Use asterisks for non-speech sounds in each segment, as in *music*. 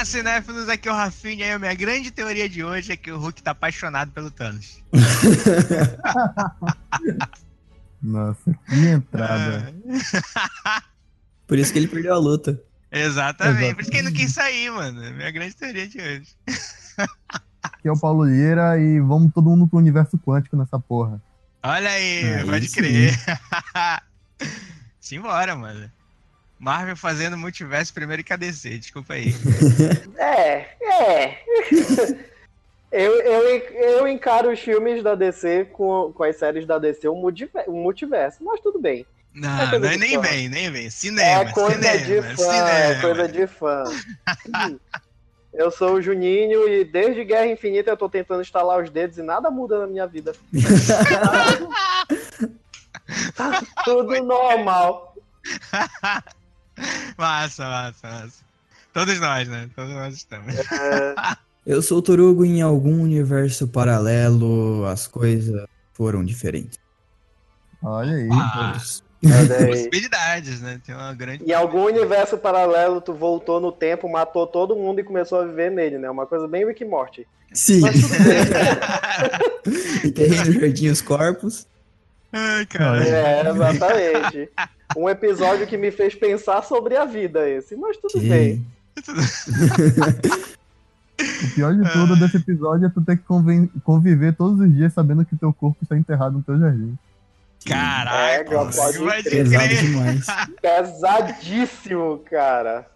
Olá, cinéfilos, aqui é o Rafinha e a minha grande teoria de hoje é que o Hulk tá apaixonado pelo Thanos. *laughs* Nossa, que entrada. Por isso que ele perdeu a luta. Exatamente. Por isso que ele não quis sair, mano. É minha grande teoria de hoje. Aqui é o Paulo Lira e vamos todo mundo pro universo quântico nessa porra. Olha aí, É, pode crer. *laughs* Simbora, mano. Marvel fazendo multiverso primeiro que a DC, desculpa aí. *laughs* É, é. *laughs* eu, eu, eu encaro os filmes da DC com, com as séries da DC um multiver- um multiverso, mas tudo bem. É Não, é de nem fã. vem, nem vem. Cinema, é coisa cinema, de fã, cinema. é coisa de fã. Eu sou o Juninho e desde Guerra Infinita eu tô tentando instalar os dedos e nada muda na minha vida. *laughs* Tá tudo normal. Massa, massa, massa. Todos nós, né? Todos nós estamos. É, Eu sou o Torugo em algum universo paralelo, as coisas foram diferentes. Olha aí. Ah, possibilidades, né? Tem uma grande. Em algum universo paralelo, tu voltou no tempo, matou todo mundo e começou a viver nele, né? Uma coisa bem Rick e Morty. Sim, Mas tudo bem. *laughs* enterrei no jardim os corpos. Ai, cara. É, *laughs* exatamente. Um episódio que me fez pensar sobre a vida esse, mas tudo bem. *laughs* O pior de tudo desse episódio é tu ter que conviver todos os dias sabendo que teu corpo está enterrado no teu jardim. Caraca, É, pode. Pesado crer demais. Pesadíssimo, cara.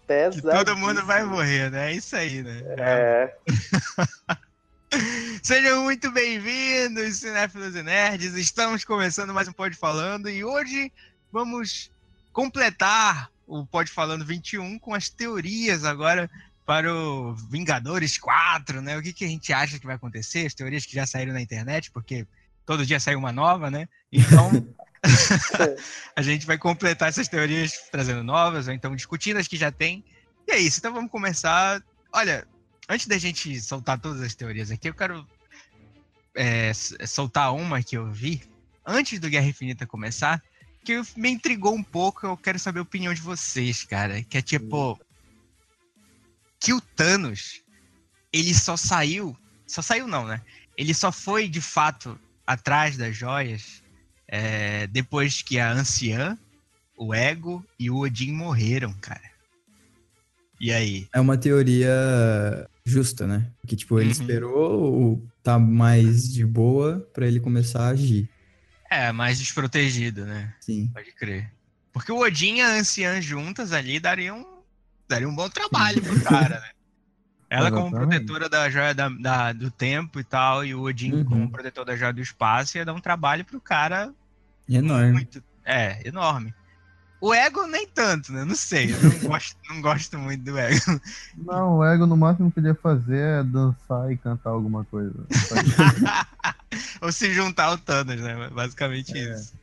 que Pesadíssimo. todo mundo vai morrer, né? É isso aí, né? É. *laughs* *laughs* Sejam muito bem-vindos, cinéfilos e nerds. Estamos começando mais um Pod Falando e hoje vamos completar o Pod Falando 21 com as teorias agora para o Vingadores 4, né? O que, que a gente acha que vai acontecer, as teorias que já saíram na internet, porque todo dia sai uma nova, né? Então, *laughs* a gente vai completar essas teorias trazendo novas, ou então discutindo as que já tem. E é isso, então vamos começar. Olha, antes da gente soltar todas as teorias aqui, eu quero é, soltar uma que eu vi antes do Guerra Infinita começar, que me intrigou um pouco. Eu quero saber a opinião de vocês, cara. Que é tipo. Que o Thanos, ele só saiu. Só saiu, não, né? Ele só foi de fato atrás das joias é, depois que a anciã, o Ego e o Odin morreram, cara. E aí? É uma teoria justa, né? Que, tipo, ele Uhum. esperou tá mais de boa pra ele começar a agir. É, mais desprotegido, né? Sim. Pode crer. Porque o Odin e a anciã juntas ali dariam, dariam um bom trabalho pro cara, né? *laughs* Ela como protetora da joia da- da- do tempo e tal, e o Odin Uhum. como protetor da joia do espaço, ia dar um trabalho pro cara Enorme. muito. É, enorme. O ego nem tanto, né? Não sei. Eu não gosto, não gosto muito do ego. Não, o Ego no máximo que ele ia fazer é dançar e cantar alguma coisa. *laughs* Ou se juntar ao Thanos, né? Basicamente É. isso.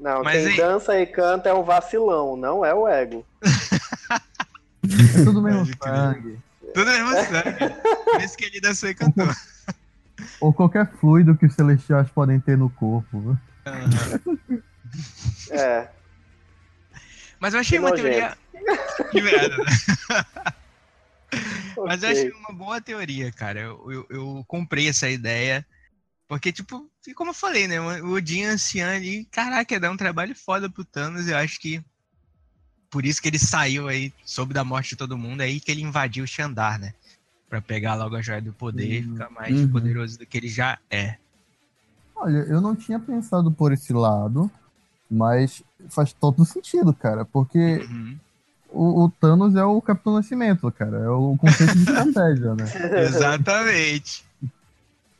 Não, Mas quem aí- dança e canta é o vacilão, não é o ego. É tudo mesmo sangue. Tudo mesmo sangue. Por isso que ele dançou e cantou. Ou qualquer fluido que os celestiais podem ter no corpo. Aham. É. Mas eu achei Que uma nojento. teoria. *laughs* Que merda, né? Mas eu ok. achei uma boa teoria, cara. Eu, eu, eu comprei essa ideia. Porque, tipo, e como eu falei, né? O Odin ancião ali, caraca, ia dar um trabalho foda pro Thanos. Eu acho que por isso que ele saiu aí, soube da morte de todo mundo, é aí que ele invadiu o Xandar, né? Pra pegar logo a joia do poder e Uhum. ficar mais Uhum. poderoso do que ele já é. Olha, eu não tinha pensado por esse lado, mas faz todo sentido, cara. Porque Uhum. o, o Thanos é o Capitão Nascimento, cara. É o conceito de estratégia, né? *laughs* Exatamente.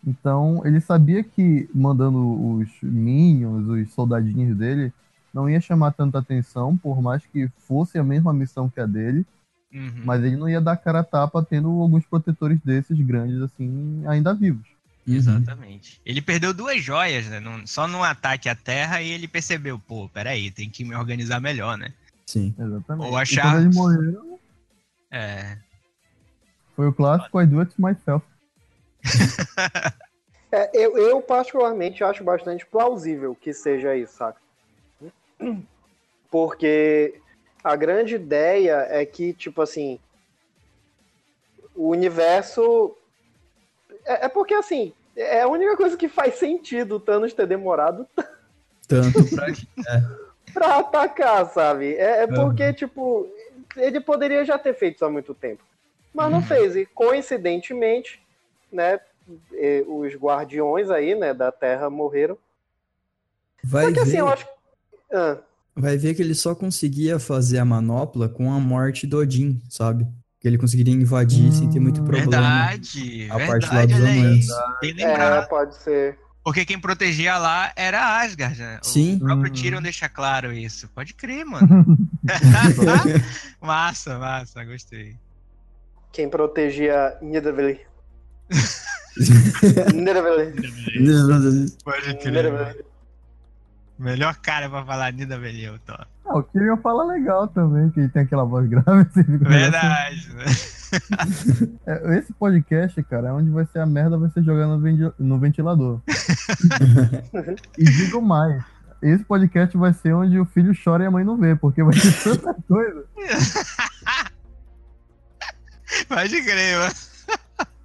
Então, ele sabia que mandando os minions, os soldadinhos dele, não ia chamar tanta atenção, por mais que fosse a mesma missão que a dele, Uhum. mas ele não ia dar cara a tapa tendo alguns protetores desses grandes, assim, ainda vivos. Uhum. Exatamente. Ele perdeu duas joias, né? Só num ataque à Terra e ele percebeu, pô, peraí, tem que me organizar melhor, né? Sim. Exatamente. Ou E achar- quando eles morreram, É. foi o clássico I do it myself. *laughs* É, eu, eu, particularmente, acho bastante plausível que seja isso, saca? Porque a grande ideia é que, tipo assim, o universo. É, é porque assim, é a única coisa que faz sentido o Thanos ter demorado Tanto *laughs* pra. pra atacar, sabe? É, é porque, tipo, ele poderia já ter feito isso há muito tempo. Mas não fez. E coincidentemente, né, os guardiões aí, né, da Terra morreram. Vai Só que ver, assim, eu acho que. Ah, vai ver que ele só conseguia fazer a manopla com a morte do Odin, sabe? Que ele conseguiria invadir sem ter muito Hum, problema. Verdade, A parte lá verdade, dos. Bem é, pode ser. Porque quem protegia lá era Asgard, né? Sim. O próprio Hum. Tyrion deixa claro isso. Pode crer, mano. *laughs* *laughs* massa, massa, gostei. Quem protegia Nidavellir. *laughs* Nidavellir. Pode crer. Nidavellir. Melhor cara pra falar Nida Beleu, tô. Ah, o Tyrion fala legal também, que ele tem aquela voz *laughs* grave. Você fica Verdade, né? *laughs* É, Esse podcast, cara, é onde vai ser a merda, vai ser jogar no, ventilador. *laughs* e digo mais, esse podcast vai ser onde o filho chora e a mãe não vê, porque vai ter tanta coisa, Pode crer, mano.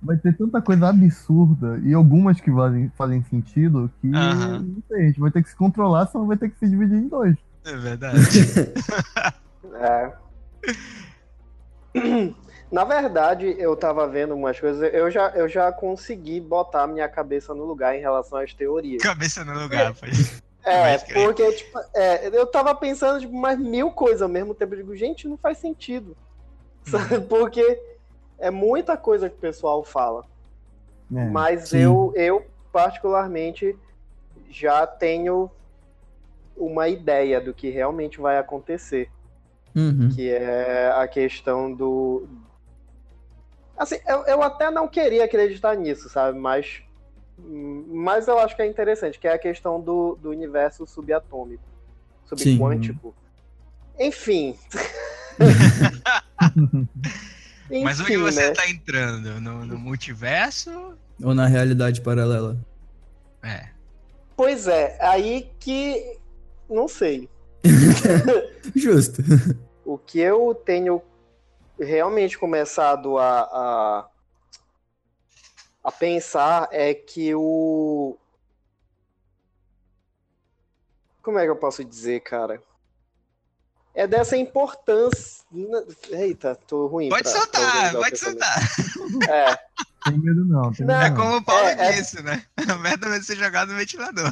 vai ter tanta coisa absurda e algumas que fazem, fazem sentido que não sei, a gente vai ter que se controlar, senão vai ter que se dividir em dois. É verdade. *laughs* É. *clears throat* Na verdade, eu tava vendo umas coisas, eu já, eu já consegui botar minha cabeça no lugar em relação às teorias. Cabeça no lugar. É, Pode *laughs* crer. porque, tipo, é, eu tava pensando, tipo, mais mil coisas ao mesmo tempo. Eu digo, gente, não faz sentido. Sabe? *laughs* Porque é muita coisa que o pessoal fala. É. Mas sim. eu, eu, particularmente, já tenho uma ideia do que realmente vai acontecer. Uhum. Que é a questão do. Assim, eu, eu até não queria acreditar nisso, sabe? Mas. Mas eu acho que é interessante, que é a questão do, do universo subatômico. Subquântico. Enfim. *laughs* Mas onde Enfim, você né? tá entrando? No, no multiverso? Ou na realidade paralela. É. Pois é, aí que. Não sei. *laughs* Justo. O que eu tenho realmente começado a, a, a pensar é que o. Como é que eu posso dizer, cara? É dessa importância. Eita, tô ruim. Pode pra- pra soltar, o pode soltar. É, Tem medo não, tem Não, medo É não. como o Paulo É, é- disse, né? *laughs* A merda vai ser jogada no ventilador.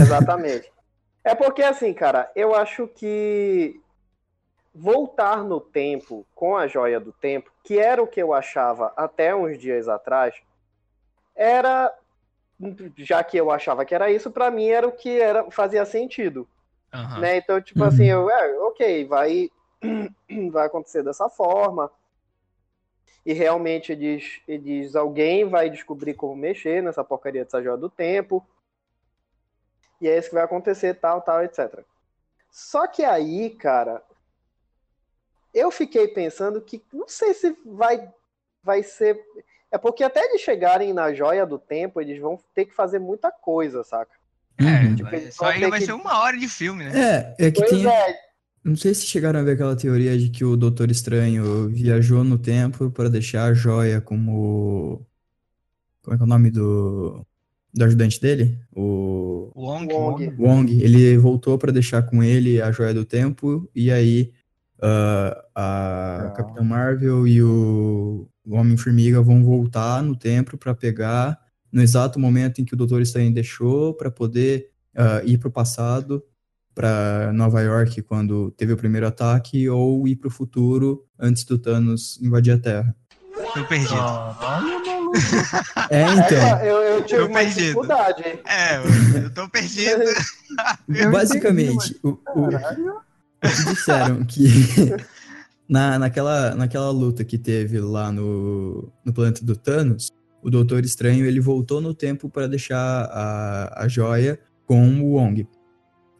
Exatamente. É porque, assim, cara, eu acho que voltar no tempo com a joia do tempo, que era o que eu achava até uns dias atrás, era. Já que eu achava que era isso, pra mim era o que era, fazia sentido. Aham. Né? Então, tipo Uhum. assim, eu, é, ok, vai, *clears throat* vai acontecer dessa forma. E realmente eles, eles, alguém vai descobrir como mexer nessa porcaria dessa joia do tempo. E é isso que vai acontecer, tal, tal, etc. Só que aí, cara, eu fiquei pensando que não sei se vai, vai ser. É porque até eles chegarem na joia do tempo, eles vão ter que fazer muita coisa, saca? É, Uhum. Tipo, vai- só aí vai que- ser uma hora de filme, né? É, é que Pois tem. é, Não sei se chegaram a ver aquela teoria de que o Doutor Estranho viajou no tempo para deixar a joia como. Como é que é o nome do. Do ajudante dele? O. O Wong. Wong. Wong. Ele voltou para deixar com ele a joia do tempo e aí. ah, a Legal. Capitã Marvel e o, o Homem-Formiga vão voltar no tempo para pegar no exato momento em que o Doutor Estranho deixou para poder ah, ir para o passado para Nova York quando teve o primeiro ataque ou ir para o futuro antes do Thanos invadir a Terra. Tô perdido. Maluco. É, então. É, eu, eu tive Eu uma perdido. dificuldade. É, eu- eu tô perdido. *laughs* Eu *laughs* Basicamente, o, o, que disseram que *laughs* na, naquela, naquela luta que teve lá no, no planeta do Thanos, o Doutor Estranho ele voltou no tempo para deixar a, a joia com o Wong.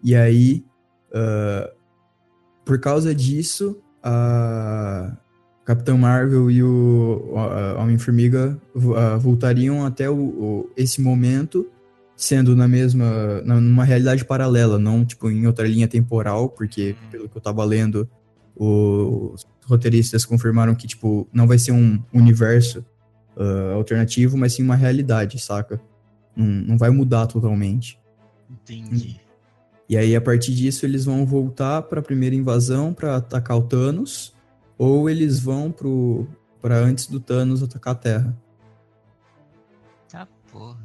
E aí, ah, por causa disso, a Capitão Marvel e o a- Homem-Formiga vo- voltariam até o, o- esse momento, sendo na mesma, na- numa realidade paralela, não tipo em outra linha temporal, porque Uhum. pelo que eu tava lendo, os roteiristas confirmaram que, tipo, não vai ser um universo uh, alternativo, mas sim uma realidade, saca? Não, não vai mudar totalmente. Entendi. E aí, a partir disso, eles vão voltar para a primeira invasão para atacar o Thanos, ou eles vão pro para antes do Thanos atacar a Terra. Tá porra.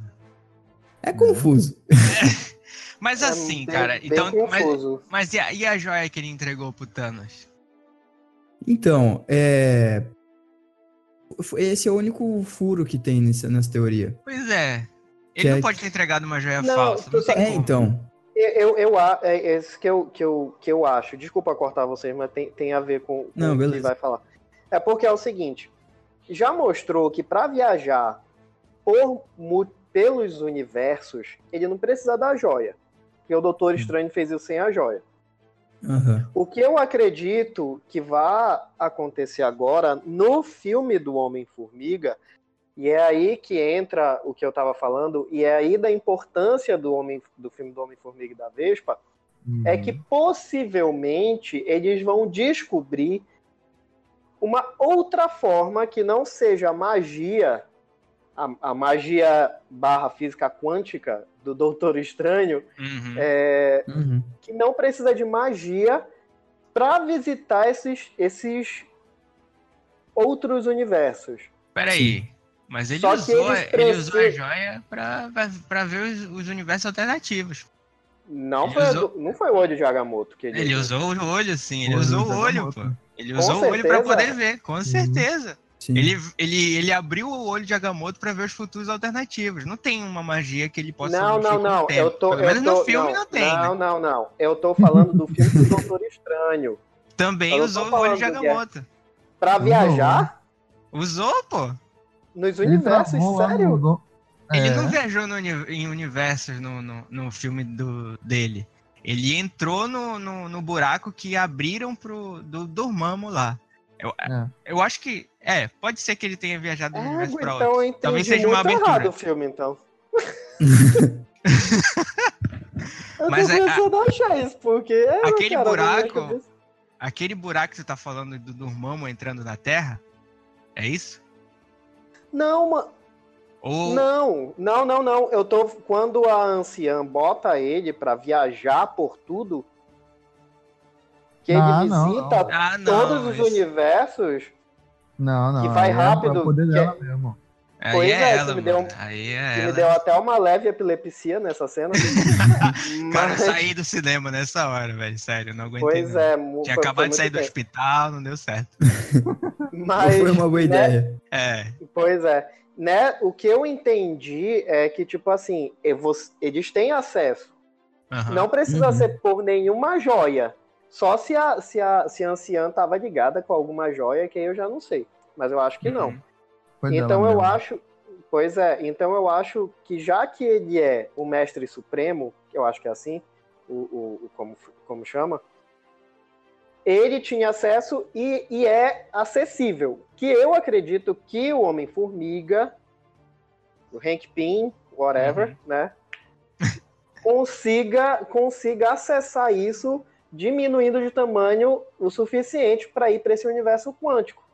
É confuso. *laughs* Mas É assim, bem- cara, bem então. Mas, confuso. mas e, a, e a joia que ele entregou pro Thanos? Então, é. foi- Esse é o único furo que tem nessa, nessa teoria. Pois é. Que Ele não é- pode ter entregado uma joia Não, falsa. Não É, como. então. Eu, eu, eu é isso que eu, que, eu, que eu acho. Desculpa cortar vocês, mas tem, tem a ver com, Não, o que beleza. vai falar. É porque é o seguinte: já mostrou que para viajar por, pelos universos, ele não precisa da joia. Porque o Doutor Estranho fez isso sem a joia. Aham. O que eu acredito que vai acontecer agora no filme do Homem-Formiga, e é aí que entra o que eu estava falando, e é aí da importância do, homem, do filme do Homem-Formiga e da Vespa, é Uhum. que possivelmente eles vão descobrir uma outra forma que não seja a magia, a, a magia barra física quântica do Doutor Estranho, Uhum. é, Uhum. que não precisa de magia para visitar esses, esses outros universos. Peraí. Mas ele Só usou, ele usou a joia pra, pra, pra ver os, os universos alternativos. Não Ele foi, usou- não foi o olho de Agamotto que ele, Ele usou o olho, sim. Ele Olho usou o olho, pô. Ele Com usou o olho pra certeza. poder ver, com certeza. Sim. Ele, ele, ele abriu o olho de Agamotto pra ver os futuros alternativos. Não tem uma magia que ele possa Não, não, o não. tempo. Eu tô, Pelo eu menos tô, no filme não, tem, Não, né? não, não. Eu tô falando do filme do Doutor Estranho. Também eu não usou o olho de é- Agamotto. Pra Não. viajar Usou, pô. Nos Ele universos, sério? no do- Ele É. não viajou no em universos no, no, no filme do, dele. Ele entrou no, no, no buraco que abriram pro, do Dormammu lá. Eu, É. eu acho que. É, pode ser que ele tenha viajado de um É, universo pra então outro. Talvez seja uma muito abertura. errado o filme, então. *laughs* eu Mas tô é- pensando achar isso, porque... é, Aquele buraco- Aquele buraco que você tá falando do Dormammu entrando na Terra? É isso? Não, mano. Ou. Não, não, não, não. Eu tô. Quando a anciã bota ele pra viajar por tudo, que ele Ah, não, visita Ah, não. todos os esse- universos. Não, não. Que vai é rápido, o poder que dela mesmo. Aí Pois é, é, ela, me deu. Aí é Que ela. me deu até uma leve epilepsia nessa cena. *laughs* Cara, eu Mas, saí do cinema nessa hora, velho. Sério, não aguentei. pois não. é, Tinha foi- acabado foi de sair do tempo. hospital, não deu certo. *laughs* Mas, Não foi uma boa né, ideia. É. Pois é. Né, o que eu entendi é que, tipo assim, eles têm acesso. aham. Não precisa Uhum. ser por nenhuma joia. Só se a, se a, se a anciã tava ligada com alguma joia, que aí eu já não sei. Mas eu acho que não. Foi Então eu mesmo. acho. Pois é, então eu acho que já que ele é o mestre supremo, que eu acho que é assim, o, o, o- como, como chama, ele tinha acesso e, e é acessível. Que eu acredito que o Homem-Formiga, o Hank Pym, whatever, Uhum. né? *laughs* consiga, consiga acessar isso diminuindo de tamanho o suficiente para ir para esse universo quântico.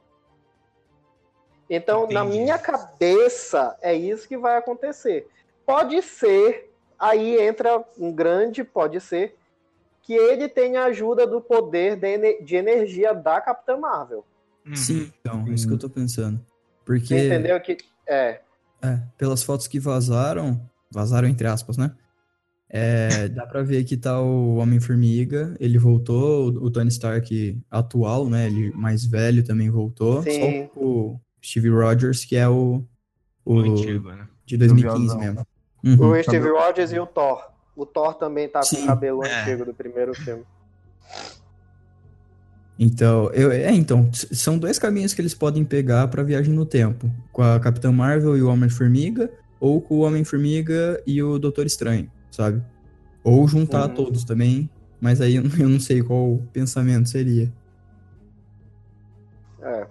Então, na Entendi. minha cabeça, é isso que vai acontecer. Pode ser, aí entra um grande, pode ser, que ele tenha a ajuda do poder de, ene- de energia da Capitã Marvel. Uhum. Sim, então, é isso que eu tô pensando. Porque, Você entendeu que. É. é, pelas fotos que vazaram, vazaram entre aspas, né? É, *laughs* dá pra ver que tá o Homem-Formiga, ele voltou, o o Tony Stark atual, né? Ele mais velho também voltou. Sim. Só o Steve Rogers, que é o, o O antigo, né? de 2015 Viozão. mesmo. O Uhum. Steve cabelo- Rogers e o Thor. O Thor também tá com Sim. o cabelo É. antigo do primeiro filme. Então, eu, é, então, são dois caminhos que eles podem pegar pra viagem no tempo. Com a Capitã Marvel e o Homem-Formiga, ou com o Homem-Formiga e o Doutor Estranho, sabe? Ou juntar Uhum. todos também, mas aí eu, *laughs* eu não sei qual o pensamento seria. É.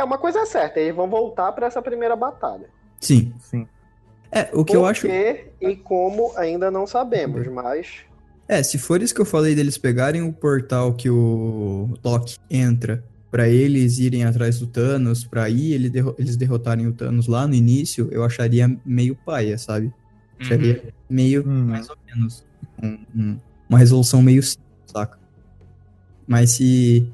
É uma coisa certa, eles vão voltar para essa primeira batalha. Sim. Sim. É, o que eu Por acho. quê e como ainda não sabemos, mas É, se for isso que eu falei deles pegarem o portal que o Loki entra pra eles irem atrás do Thanos, pra aí ele derro- eles derrotarem o Thanos lá no início, eu acharia meio paia, sabe? Acharia meio Hum. mais ou menos um- um- uma resolução meio simples, saca? Mas se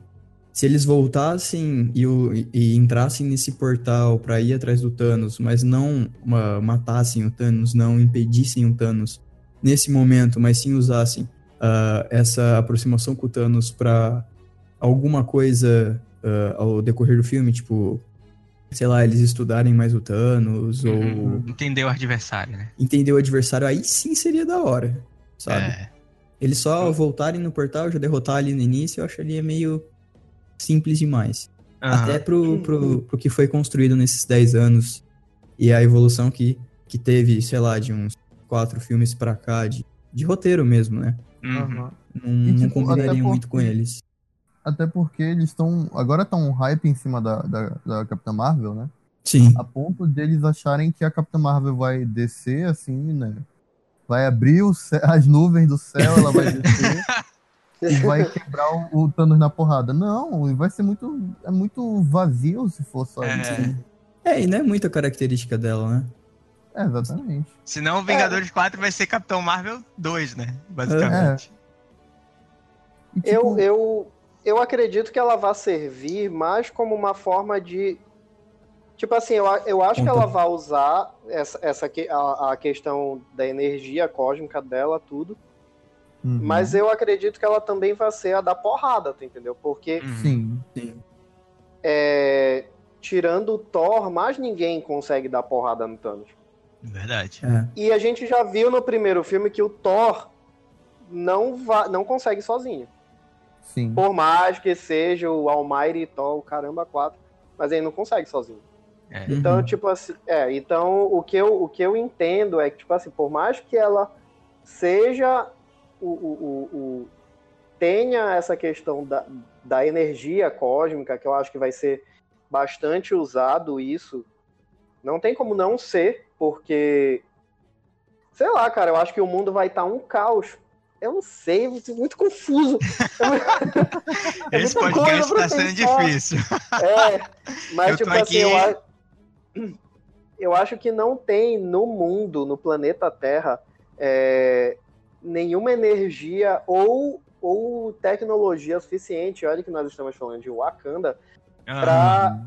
se eles voltassem e, o- e- entrassem nesse portal pra ir atrás do Thanos, mas não ma- matassem o Thanos, não impedissem o Thanos nesse momento, mas sim usassem ah, essa aproximação com o Thanos pra alguma coisa ah, ao decorrer do filme, tipo, sei lá, eles estudarem mais o Thanos Uhum. ou Entender o adversário, né? entender o adversário, aí sim seria da hora, sabe? É. Eles só voltarem no portal, já derrotar ali no início, eu acharia meio simples demais. Aham. Até pro, pro, pro que foi construído nesses 10 anos e a evolução que, que teve, sei lá, de uns quatro filmes pra cá, de, de roteiro mesmo, né? Uhum. Não, E, não tipo, combinaria até muito com eles. Até porque eles estão. Agora tá um hype em cima da, da, da Capitã Marvel, né? Sim. A ponto deles acharem que a Capitã Marvel vai descer assim, né? Vai abrir o *laughs* as nuvens do céu, ela vai *laughs* descer vai *laughs* quebrar o, o Thanos na porrada. Não, vai ser muito. É muito vazio se for só É. isso. É, e não é muita característica dela, né? É, exatamente. Senão o Vingadores 4 vai ser Capitão Marvel 2, né? Basicamente. E, tipo, Eu, eu, eu acredito que ela vai servir mais como uma forma de. Tipo assim, eu, a- eu acho que ela vai usar essa, essa que- a, a questão da energia cósmica dela, tudo. Uhum. Mas eu acredito que ela também vai ser a da porrada, tu entendeu? Porque Uhum. Sim. Sim. é, tirando o Thor, mais ninguém consegue dar porrada no Thanos. Verdade. É. E a gente já viu no primeiro filme que o Thor não, va não consegue sozinho. Sim. Por mais que seja o Almighty Thor, o caramba, quatro, mas ele não consegue sozinho. É. Então, Uhum. tipo assim, é, então o que, eu, o que eu entendo é que, tipo assim, por mais que ela seja o, o, o- tenha essa questão da, da energia cósmica, que eu acho que vai ser bastante usado isso, não tem como não ser, porque sei lá, cara, eu acho que o mundo vai estar um caos. Eu não sei, muito confuso. *laughs* É Esse podcast coisa pra tá sendo difícil. É, mas Eu tipo assim, aqui- eu, a- eu acho que não tem no mundo, no planeta Terra, é, nenhuma energia ou, ou tecnologia suficiente, olha que nós estamos falando de Wakanda, pra,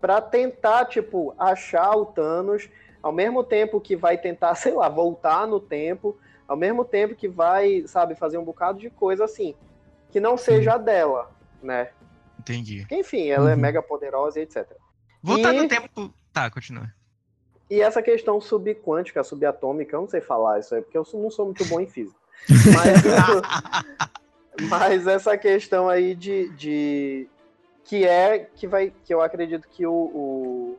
pra tentar, tipo, achar o Thanos, ao mesmo tempo que vai tentar, *laughs* sei lá, voltar no tempo, ao mesmo tempo que vai, sabe, fazer um bocado de coisa assim, que não seja a dela, né? Entendi. Porque, enfim, ela é Uhum. mega poderosa e etc. Voltar E- no tempo. Tá, continua. E essa questão subquântica, subatômica, eu não sei falar isso aí, porque eu não sou muito bom em física. Mas, *laughs* mas essa questão aí de, de. que é que vai. que eu acredito que o. o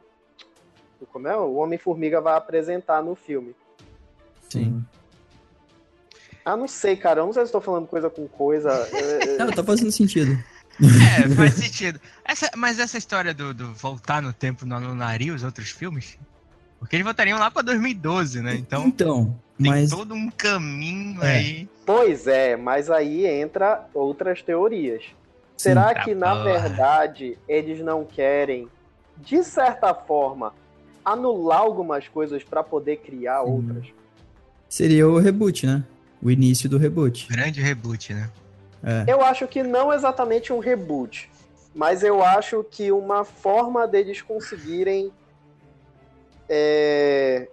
como é? O Homem-Formiga vai apresentar no filme. Sim. Ah, não sei, cara. Eu não sei se estou falando coisa com coisa. Não, tá fazendo sentido. É, faz sentido. Essa, mas essa história do, do voltar no tempo no Lunaria, os outros filmes? Porque eles voltariam lá pra 2012, né? Então Então, tem mas todo um caminho É. aí. Pois é, mas aí entra outras teorias. Será Tá que, na porra. verdade, eles não querem, de certa forma, anular algumas coisas para poder criar Sim. outras? seria o reboot, né? O início do reboot. Grande reboot, né? É. Eu acho que não exatamente um reboot, mas eu acho que uma forma deles conseguirem. É,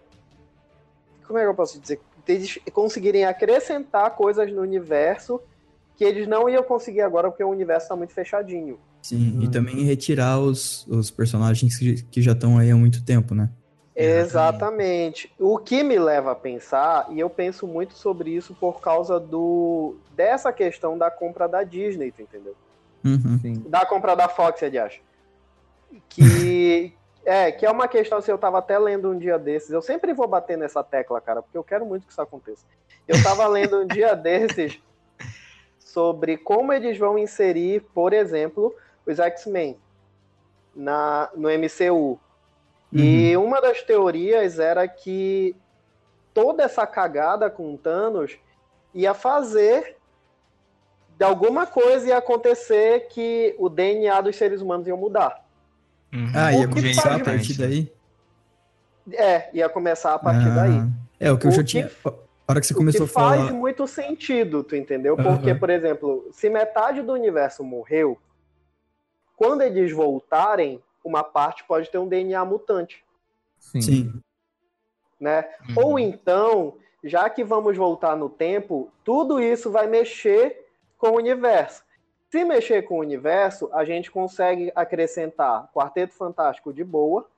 Como é que eu posso dizer? Deles conseguirem acrescentar coisas no universo que eles não iam conseguir agora porque o universo está muito fechadinho. Sim, e Hum. também retirar os, os personagens que, que já estão aí há muito tempo, né? Exatamente. O que me leva a pensar, e eu penso muito sobre isso por causa do dessa questão da compra da Disney, tu entendeu? Uhum. Sim. Da compra da Fox, aliás. *laughs* Que é, que é uma questão assim, eu tava até lendo um dia desses. Eu sempre vou bater nessa tecla, cara, porque eu quero muito que isso aconteça. Eu tava lendo um dia desses sobre como eles vão inserir, por exemplo, os X-Men na no MCU. E uma das teorias era que toda essa cagada com o Thanos ia fazer de alguma coisa ia acontecer que o DNA dos seres humanos ia mudar. Uhum. Ah, ia começar a faz- partir daí? É, ia começar a partir Ah, daí. É, o que eu O já que- tinha. A hora que você começou a que faz falar. muito sentido, tu entendeu? Porque, por exemplo, se metade do universo morreu, quando eles voltarem, uma parte pode ter um DNA mutante, Sim. Sim. né? Uhum. Ou então, já que vamos voltar no tempo, tudo isso vai mexer com o universo. Se mexer com o universo, a gente consegue acrescentar Quarteto Fantástico de boa,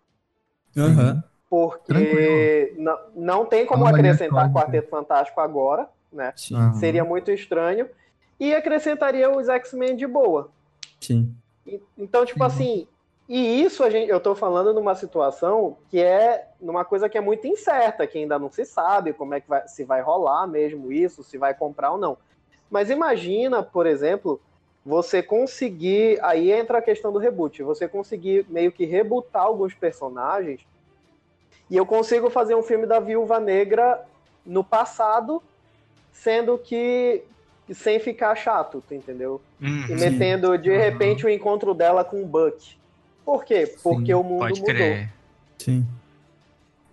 Aham. porque não, não tem como acrescentar. Quarteto Fantástico agora, né? Sim. Seria muito estranho. E acrescentaria os X-Men de boa. Sim. E- Então, tipo Sim. assim, e isso a gente, eu tô falando numa situação que é numa coisa que é muito incerta, que ainda não se sabe como é que vai, se vai rolar mesmo isso, se vai comprar ou não. Mas imagina, por exemplo, você conseguir, aí entra a questão do reboot, você conseguir meio que rebootar alguns personagens, e eu consigo fazer um filme da Viúva Negra no passado, sendo que sem ficar chato, tu entendeu? Uhum. e Sim. metendo de Aham. repente o encontro dela com o Buck. Por quê? Porque Sim. o mundo Pode mudou. crer. Sim.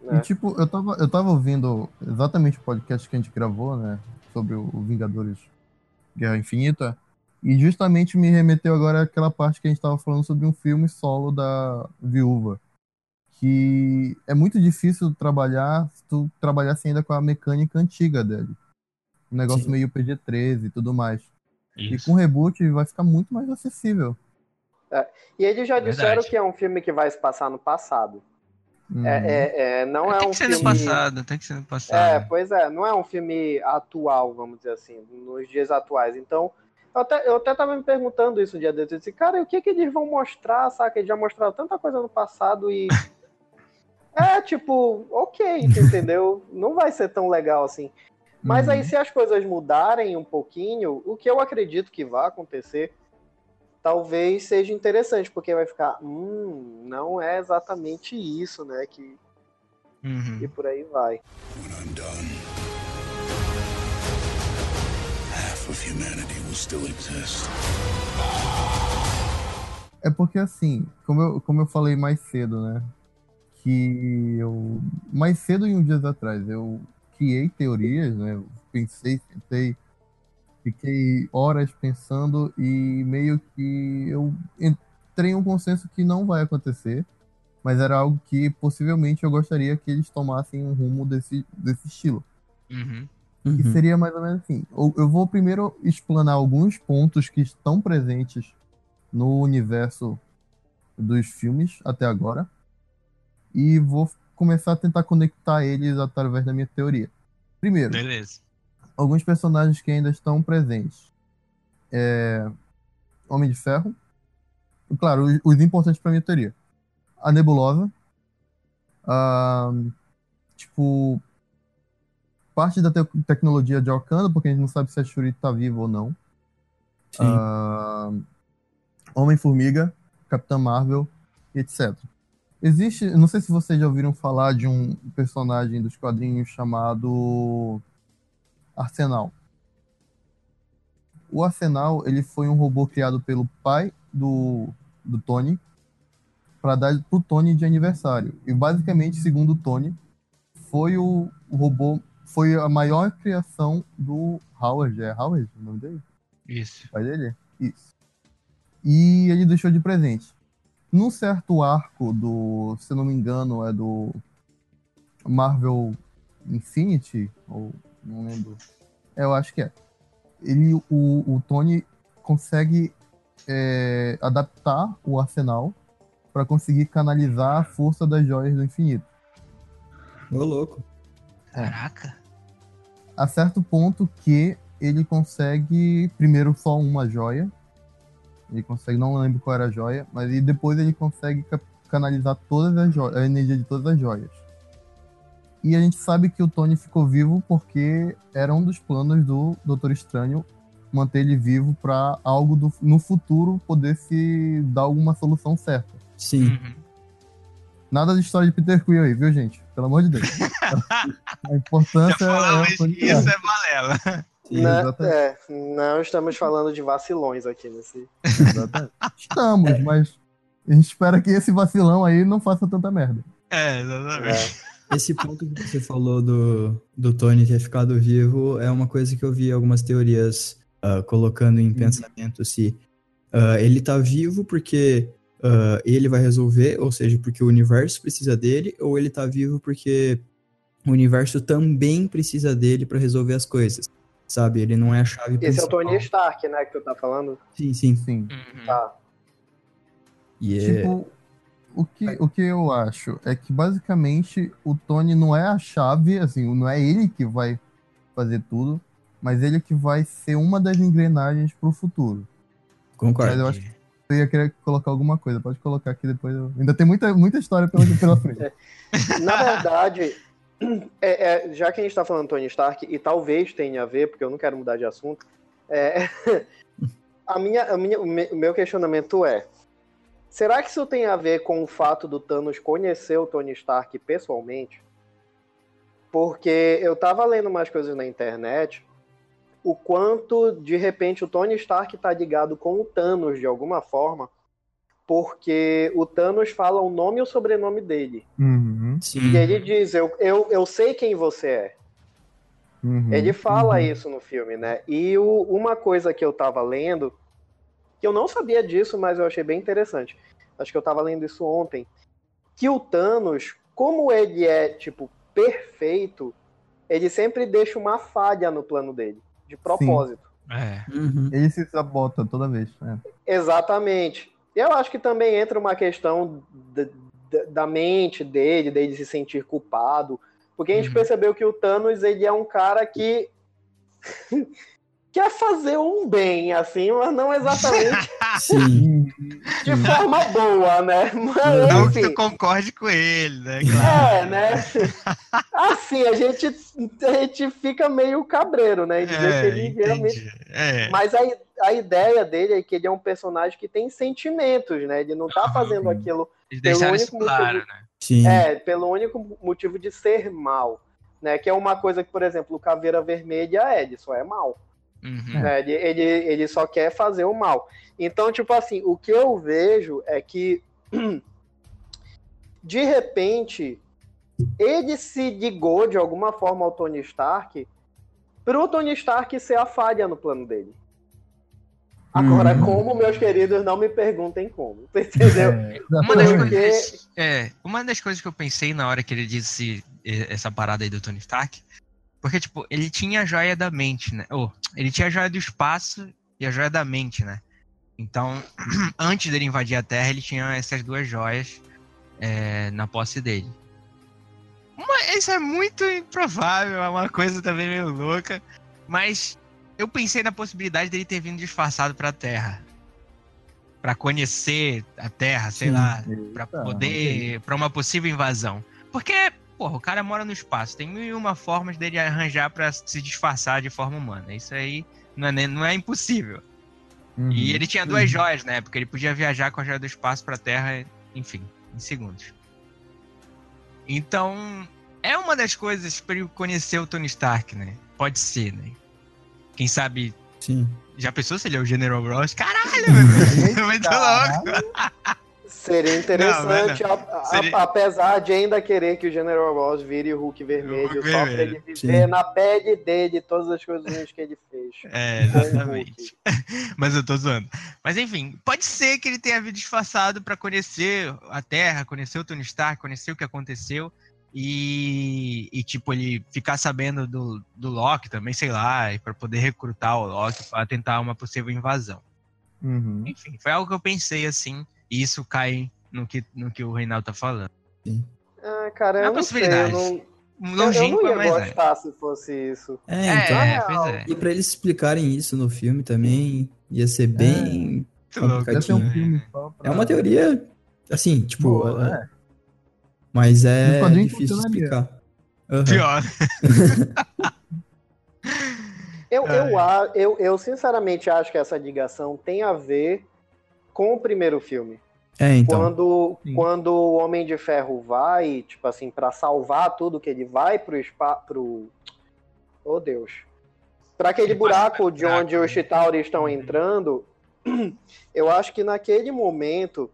E né? tipo, eu tava, eu tava ouvindo exatamente o podcast que a gente gravou, né? Sobre o Vingadores Guerra Infinita. E justamente me remeteu agora àquela parte que a gente tava falando sobre um filme solo da Viúva. Que é muito difícil trabalhar se tu trabalhasse ainda com a mecânica antiga dele. Um negócio Sim. meio PG-13 e tudo mais. E Isso. com reboot vai ficar muito mais acessível. E eles já Verdade. disseram que é um filme que vai se passar no passado. Hum. É, é- é- não é tem um que ser filme. no passado, tem que ser no passado. É, pois é, não é um filme atual, vamos dizer assim, nos dias atuais. Então, eu até, eu até tava me perguntando isso um dia desses. Eu disse, cara, e o que, que eles vão mostrar, saca? Eles já mostraram tanta coisa no passado e. *laughs* É, tipo, ok, entendeu? Não vai ser tão legal assim. Mas aí, Uhum. se as coisas mudarem um pouquinho, o que eu acredito que vai acontecer, talvez seja interessante, porque vai ficar, hum, não é exatamente isso, né? Que, Uhum. e por aí vai. When I'm done, of humanity will still exist. É porque assim, como eu, como eu falei mais cedo, né? Que eu. Mais cedo e um dias atrás, eu criei teorias, né? Eu pensei, sentei, fiquei horas pensando e meio que eu entrei em um consenso que não vai acontecer, mas era algo que possivelmente eu gostaria que eles tomassem um rumo desse, desse estilo. Uhum. Que Uhum. seria mais ou menos assim. Eu, eu vou primeiro explanar alguns pontos que estão presentes no universo dos filmes até agora. E vou começar a tentar conectar eles através da minha teoria. Primeiro, Beleza. alguns personagens que ainda estão presentes. É... Homem de Ferro. Claro, os, os importantes para minha teoria. A Nebulosa. Ahn, tipo, parte da te- tecnologia de Wakanda, porque a gente não sabe se a Shuri tá viva ou não. Ahn, Homem-Formiga, Capitã Marvel, etc. Existe, não sei se vocês já ouviram falar de um personagem dos quadrinhos chamado Arsenal. O Arsenal, ele foi um robô criado pelo pai do, do Tony para dar pro Tony de aniversário. E basicamente, segundo o Tony, foi o, o robô, foi a maior criação do Howard, é Howard o nome dele? Isso. pai dele? Isso. E ele deixou de presente. Num certo arco do, se eu não me engano, é do Marvel Infinity, ou não lembro. É, eu acho que é. Ele, o, o Tony consegue é, adaptar o arsenal para conseguir canalizar a força das joias do infinito. Ô, louco. Caraca. A certo ponto que ele consegue primeiro só uma joia. Ele consegue, não lembro qual era a joia, mas e depois ele consegue ca- canalizar todas as joias, a energia de todas as joias. E a gente sabe que o Tony ficou vivo porque era um dos planos do Doutor Estranho manter ele vivo para algo do, no futuro poder se dar alguma solução certa. Sim. Uhum. Nada de história de Peter Quill aí, viu, gente? Pelo amor de Deus. *laughs* A Já importância falamos é que isso é balela. Né? exatamente. É, não estamos falando de vacilões aqui nesse. Exatamente. Estamos, mas a gente espera que esse vacilão aí não faça tanta merda. É, exatamente. Esse ponto que você falou do, do Tony ter ficado vivo é uma coisa que eu vi algumas teorias ah, colocando em pensamento se ah, ele tá vivo porque ah, ele vai resolver, ou seja, porque o universo precisa dele, ou ele tá vivo porque o universo também precisa dele pra resolver as coisas. Sabe? Ele não é a chave Esse é o principal. Tony Stark, né, que tu tá falando? Sim, sim. Sim. Uhum. Tá. E é... Tipo, o que, o que eu acho é que basicamente o Tony não é a chave, assim, não é ele que vai fazer tudo, mas ele que vai ser uma das engrenagens pro futuro. Concordo. Mas eu acho que você ia querer colocar alguma coisa, pode colocar aqui depois. eu- Ainda tem muita, muita história pela, pela frente. *laughs* Na verdade, é- é, já que a gente tá falando Tony Stark, e talvez tenha a ver, porque eu não quero mudar de assunto, é, *laughs* a minha, a minha, o me- o meu questionamento é: será que isso tem a ver com o fato do Thanos conhecer o Tony Stark pessoalmente? Porque eu tava lendo umas coisas na internet, o quanto de repente o Tony Stark tá ligado com o Thanos de alguma forma, porque o Thanos fala o nome e o sobrenome dele. Uhum, Sim. E ele diz, eu, eu, eu sei quem você é. uhum, Ele fala uhum. isso no filme, né? E o- uma coisa que eu tava lendo, que eu não sabia disso, mas eu achei bem interessante. Acho que eu tava lendo isso ontem. Que o Thanos, como ele é, tipo, perfeito, ele sempre deixa uma falha no plano dele, de propósito. É. Uhum. Ele se sabota toda vez. é. Exatamente. E eu acho que também entra uma questão da, da- da mente dele, dele se sentir culpado. Porque a gente Uhum. percebeu que o Thanos, ele é um cara que *laughs* quer fazer um bem, assim, mas não exatamente *laughs* Sim. de forma boa, né? Mas, Não que enfim, tu concorde com ele, né? Claro. é, né? Assim, a gente, a gente fica meio cabreiro, né? Em dizer que É, ele realmente. É. Mas a, a ideia dele é que ele é um personagem que tem sentimentos, né? Ele não tá fazendo Sim. aquilo Eles isso único claro, motivo- né? Sim. é, pelo único motivo de ser mal, né? Que é uma coisa que, por exemplo, o Caveira Vermelha é, ele só é mal. Uhum. né? Ele, ele, ele só quer fazer o mal. Então, tipo assim, o que eu vejo é que *clears throat* de repente ele se ligou de alguma forma ao Tony Stark pro Tony Stark ser a falha no plano dele. Agora, Uhum. como, meus queridos, não me perguntem como. *laughs* Entendeu? É, Uma das, exatamente. coisas, é, uma das coisas que eu pensei na hora que ele disse essa parada aí do Tony Stark, porque, tipo, ele tinha a joia da mente, né? Ou, ele tinha a joia do espaço e a joia da mente, né? Então, *clears throat* antes dele invadir a Terra, ele tinha essas duas joias eh, na posse dele. Uma- isso é muito improvável, é uma coisa também meio louca, mas eu pensei na possibilidade dele ter vindo disfarçado pra Terra. Pra conhecer a Terra, sei Sim. lá, Pra Eita, poder. Pra uma possível invasão. Porque, porra, o cara mora no espaço. Tem mil e uma formas dele arranjar pra se disfarçar de forma humana. Isso aí não é, não é impossível. uhum. E ele tinha duas joias, né? Porque ele podia viajar com a joia do espaço pra Terra, enfim, em segundos. Então, é uma das coisas pra ele conhecer o Tony Stark, né? Pode ser, né? Quem sabe. Sim. Já pensou se ele é o General Ross? *laughs* Caralho, meu! Muito louco! *laughs* Seria interessante, Não, a- a- Seria- apesar de ainda querer que o General Ross vire o Hulk vermelho, Hulk só pra vermelho, ele viver sim. na pele dele todas as coisas que ele fez. É, o exatamente. Hulk. *laughs* Mas eu tô zoando. Mas enfim, pode ser que ele tenha vindo disfarçado pra conhecer a Terra, conhecer o Tony Stark, conhecer o que aconteceu. E, e, tipo, ele ficar sabendo do, do Loki também, sei lá, pra poder recrutar o Loki pra tentar uma possível invasão. Uhum. Enfim, foi algo que eu pensei assim, e isso cai no que, no que o Reinaldo tá falando. Ah, cara, É eu uma não sei, eu possibilidade. não, eu- eu não é ia mais é. gostar se fosse isso. É, É, então. é, é. E pra eles explicarem isso no filme também, ia ser bem. Deve ser um né? filme pra... É uma teoria, assim, tipo. Pô, é- é. Mas é difícil explicar. Aham. Pior. *laughs* Eu, É. eu, eu, eu sinceramente acho que essa ligação tem a ver com o primeiro filme. É, então. quando, Sim. quando o Homem de Ferro vai, tipo assim, pra salvar tudo que ele vai pro espaço. Pro... Oh Deus. Para aquele buraco de onde os? Chitauri estão entrando, *clears throat* eu acho que naquele momento,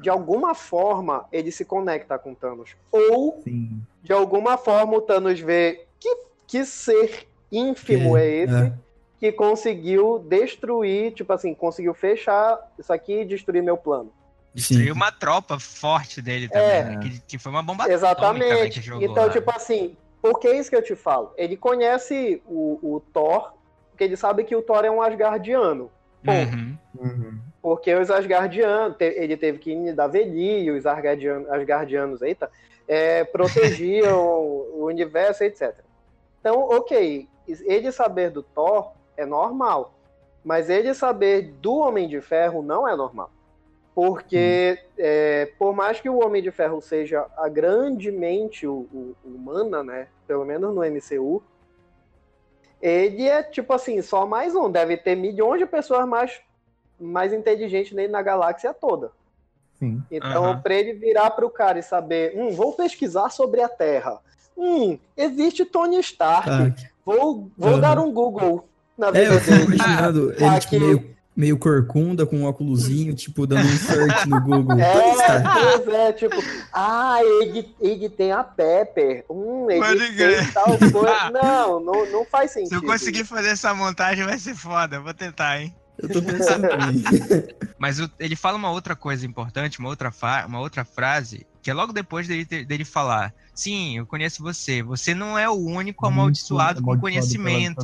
de alguma forma, ele se conecta com Thanos. Ou, Sim. de alguma forma, o Thanos vê que, que ser ínfimo é, esse é. Que conseguiu destruir, tipo assim, conseguiu fechar isso aqui e destruir meu plano. Destruiu uma tropa forte dele também, É. né? Que, que foi uma bomba né, Exatamente. que jogou Então, lá. tipo assim, por que isso que eu te falo? Ele conhece o, o Thor, porque ele sabe que o Thor é um Asgardiano. Uhum. Uhum. Porque os Asgardianos, ele teve que ir da Veli, os Asgardianos, Asgardianos eita, é, protegiam *laughs* o universo, etc. Então, ok, ele saber do Thor é normal, mas ele saber do Homem de Ferro não é normal. Porque, é, por mais que o Homem de Ferro seja a grande mente hu- hu- humana, né, pelo menos no MCU, ele é tipo assim, só mais um. Deve ter milhões de pessoas mais mais inteligente nele na galáxia toda. Sim. Então, Aham. pra ele virar pro cara e saber, hum, vou pesquisar sobre a Terra. Hum, existe Tony Stark. Ah, Vou, vou Aham. dar um Google na É, vida eu fico dele. imaginando ele, Aqui- tipo, meio, meio corcunda, com um óculosinho, tipo, dando um search no Google. É, pois é, tipo, ah, ele, ele tem a Pepper. Hum, ele Pode tem crer. tal coisa. *laughs* Não, não, não faz Se sentido. eu conseguir fazer essa montagem, vai ser foda. Vou tentar, hein? Eu tô pensando *laughs* também. Mas o- ele fala uma outra coisa importante, uma outra, fa- uma outra frase, que é logo depois dele, ter- dele falar: Sim, eu conheço você. Você não é o único amaldiçoado com Amaldiçoado pela conhecimento.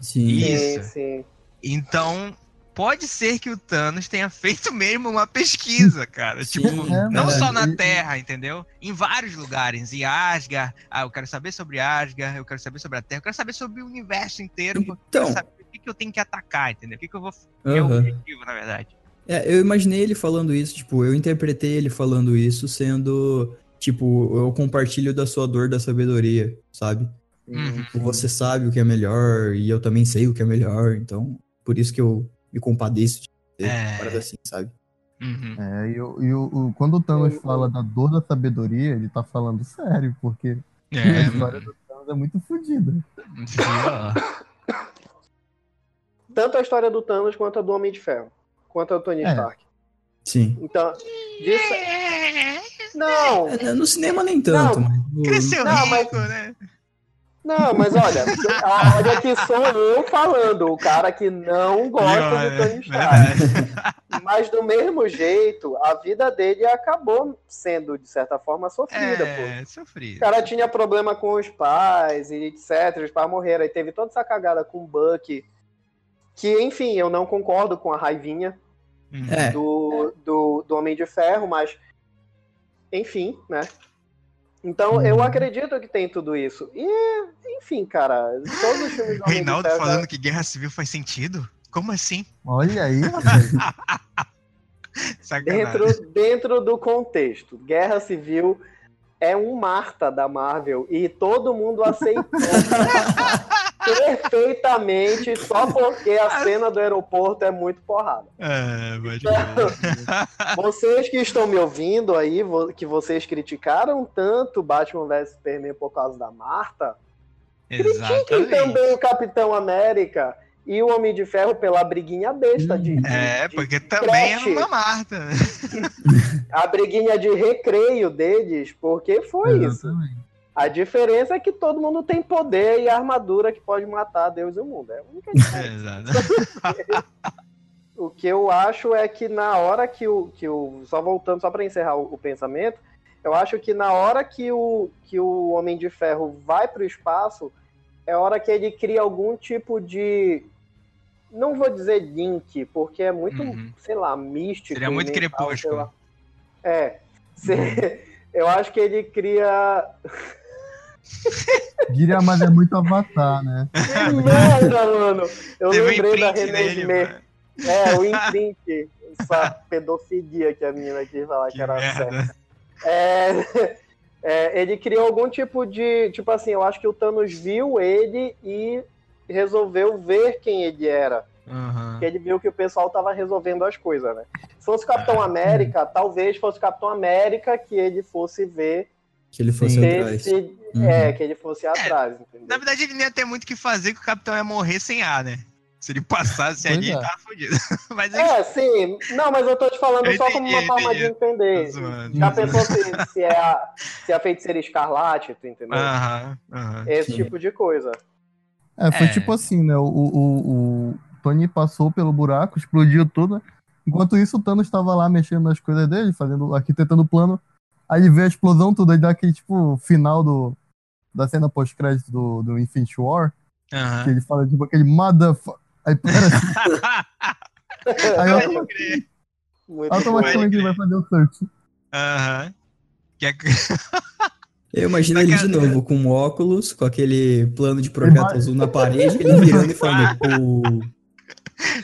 Sim. Isso. Sim, sim. Então, pode ser que o Thanos tenha feito mesmo uma pesquisa, cara. Sim, tipo, é, não só na Terra, entendeu? Em vários lugares. Em Asgard. Ah, eu quero saber sobre Asgard. Eu quero saber sobre a Terra. Eu quero saber sobre o universo inteiro. Eu Então, quero saber o que, que eu tenho que atacar, entendeu? O que, que eu vou. Meu aham. objetivo, na verdade. É, eu imaginei ele falando isso, tipo, eu interpretei ele falando isso sendo, tipo, eu compartilho da sua dor da sabedoria, sabe? Uhum. Tipo, Você sabe o que é melhor e eu também sei o que é melhor, então, por isso que eu me compadeço de ter É. parada assim, sabe? Uhum. É, e, o- e o, o- quando o Thanos Eu- fala da dor da sabedoria, ele tá falando sério, porque a É, história do Thanos é muito fodida. Tanto a história do Thanos quanto a do Homem de Ferro. Quanto a do Tony É. Stark. Sim. Então, disso... Não, É, No cinema nem tanto, Não, mas no- Cresceu Não, mas- rico, né? Não, mas olha, *laughs* olha que sou eu falando, o cara que não gosta Olha, de Tony Stark. verdade. Mas do mesmo jeito, a vida dele acabou sendo, de certa forma, sofrida, pô. É, O sofrido. cara tinha problema com os pais e etc. Os pais morreram. Aí teve toda essa cagada com o Buck. Que, enfim, eu não concordo com a raivinha Uhum. É, do, do, do Homem de Ferro, mas. Enfim, né? Então, Uhum. eu acredito que tem tudo isso. E, enfim, cara, todos os filmes do *laughs* Homem Reinaldo de Ferro. falando que guerra civil faz sentido? Como assim? Olha aí. *laughs* Dentro, dentro do contexto, Guerra Civil é um Marta da Marvel e todo mundo aceitou *laughs* perfeitamente só porque a cena do aeroporto é muito porrada. É, pode crer. Vocês que estão me ouvindo aí, que vocês criticaram tanto Batman vs Superman por causa da Marta, critiquem Exatamente. também o Capitão América e o Homem de Ferro pela briguinha besta de, de- É, de porque também é creche. uma Marta. *laughs* a briguinha de recreio deles, porque foi isso. A diferença é que todo mundo tem poder e armadura que pode matar Deus e o mundo. É a única *laughs* diferença. O que eu acho é que na hora que o. Que o só voltando, só para encerrar o, o pensamento, eu acho que na hora que o, que o Homem de Ferro vai para o espaço, é a hora que ele cria algum tipo de. Não vou dizer link, porque é muito, Uhum. sei lá, místico. Seria muito mental, crepúsculo. É. *laughs* Se- Eu acho que ele cria. Diria, mas é muito avatar, né? Que merda, mano! Eu Teve um lembrei da imprint René. É, o imprint. Essa pedofilia que a menina quis falar que, Que era merda. certo. É, é, ele criou algum tipo de. Tipo assim, eu acho que o Thanos viu ele e resolveu ver quem ele era. Uhum. Porque ele viu que o pessoal tava resolvendo as coisas, né? Se fosse o Capitão Ah. América, talvez fosse o Capitão América que ele fosse ver Que ele fosse Sim. atrás. Esse- Uhum. É, que ele fosse atrás, Na entendeu? verdade, ele não ia ter muito o que fazer, que o capitão ia morrer sem ar, né? Se ele passasse Pois ali, *laughs* é. ele tava fudido. Mas ele É, sim. Não, mas eu tô te falando Eu só como uma entendi, forma de entendi. entender. tá zoando. Já pensou se, se, é a, se é a feiticeira escarlate, tu entendeu? Aham, aham. Esse Sim. tipo de coisa. É, foi É. tipo assim, né? O, o, o Tony passou pelo buraco, *laughs* explodiu tudo. né? Enquanto isso, o Thanos estava lá mexendo nas coisas dele, fazendo, arquitetando o plano. Aí ele vê a explosão, tudo, aí dá aquele tipo final do, da cena pós-crédito do, do Infinity War, que ele fala tipo aquele motherfucker. Aí para *laughs* assim, aí automaticamente ele vai fazer o search. Aham. É- *laughs* Eu imagino Só ele de novo, com óculos, com aquele plano de projeto azul na parede, ele virando e falando, *laughs* pô,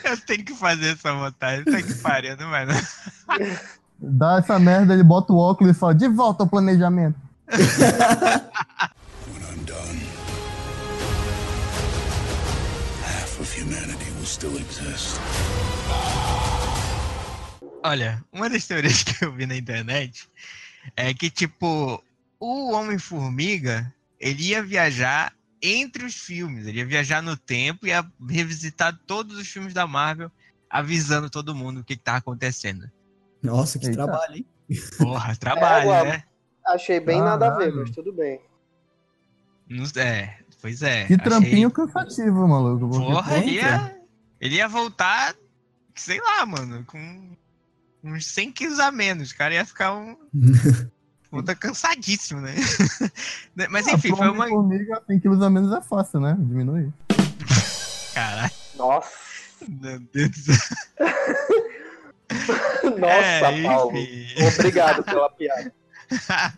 Eu tenho que fazer essa montagem. Tá que pariu, não vai não. Dá essa merda, ele bota o óculos e fala, de volta ao planejamento. *laughs* When I'm done, half of humanity will still exist. Olha, uma das teorias que eu vi na internet é que, tipo, o Homem-Formiga, ele ia viajar entre os filmes, ele ia viajar no tempo e ia revisitar todos os filmes da Marvel, avisando todo mundo o que, que tá acontecendo. Nossa, que Eita. trabalho, hein? Porra, trabalho, É, né? Achei bem nada a ver, mas tudo bem. É, pois é. Que achei- trampinho cansativo, maluco. Porra, ele ia, ele ia voltar, sei lá, mano, com uns 100 quilos a menos. O cara ia ficar um. *laughs* Puta cansadíssimo, né? *laughs* Mas ah, enfim, pro foi uma. Homem-Formiga, 100 quilos a menos é fácil, né? Diminuir. Caralho, Nossa, meu Deus do céu. *laughs* *laughs* nossa, É, Paulo. Obrigado pela piada. *laughs*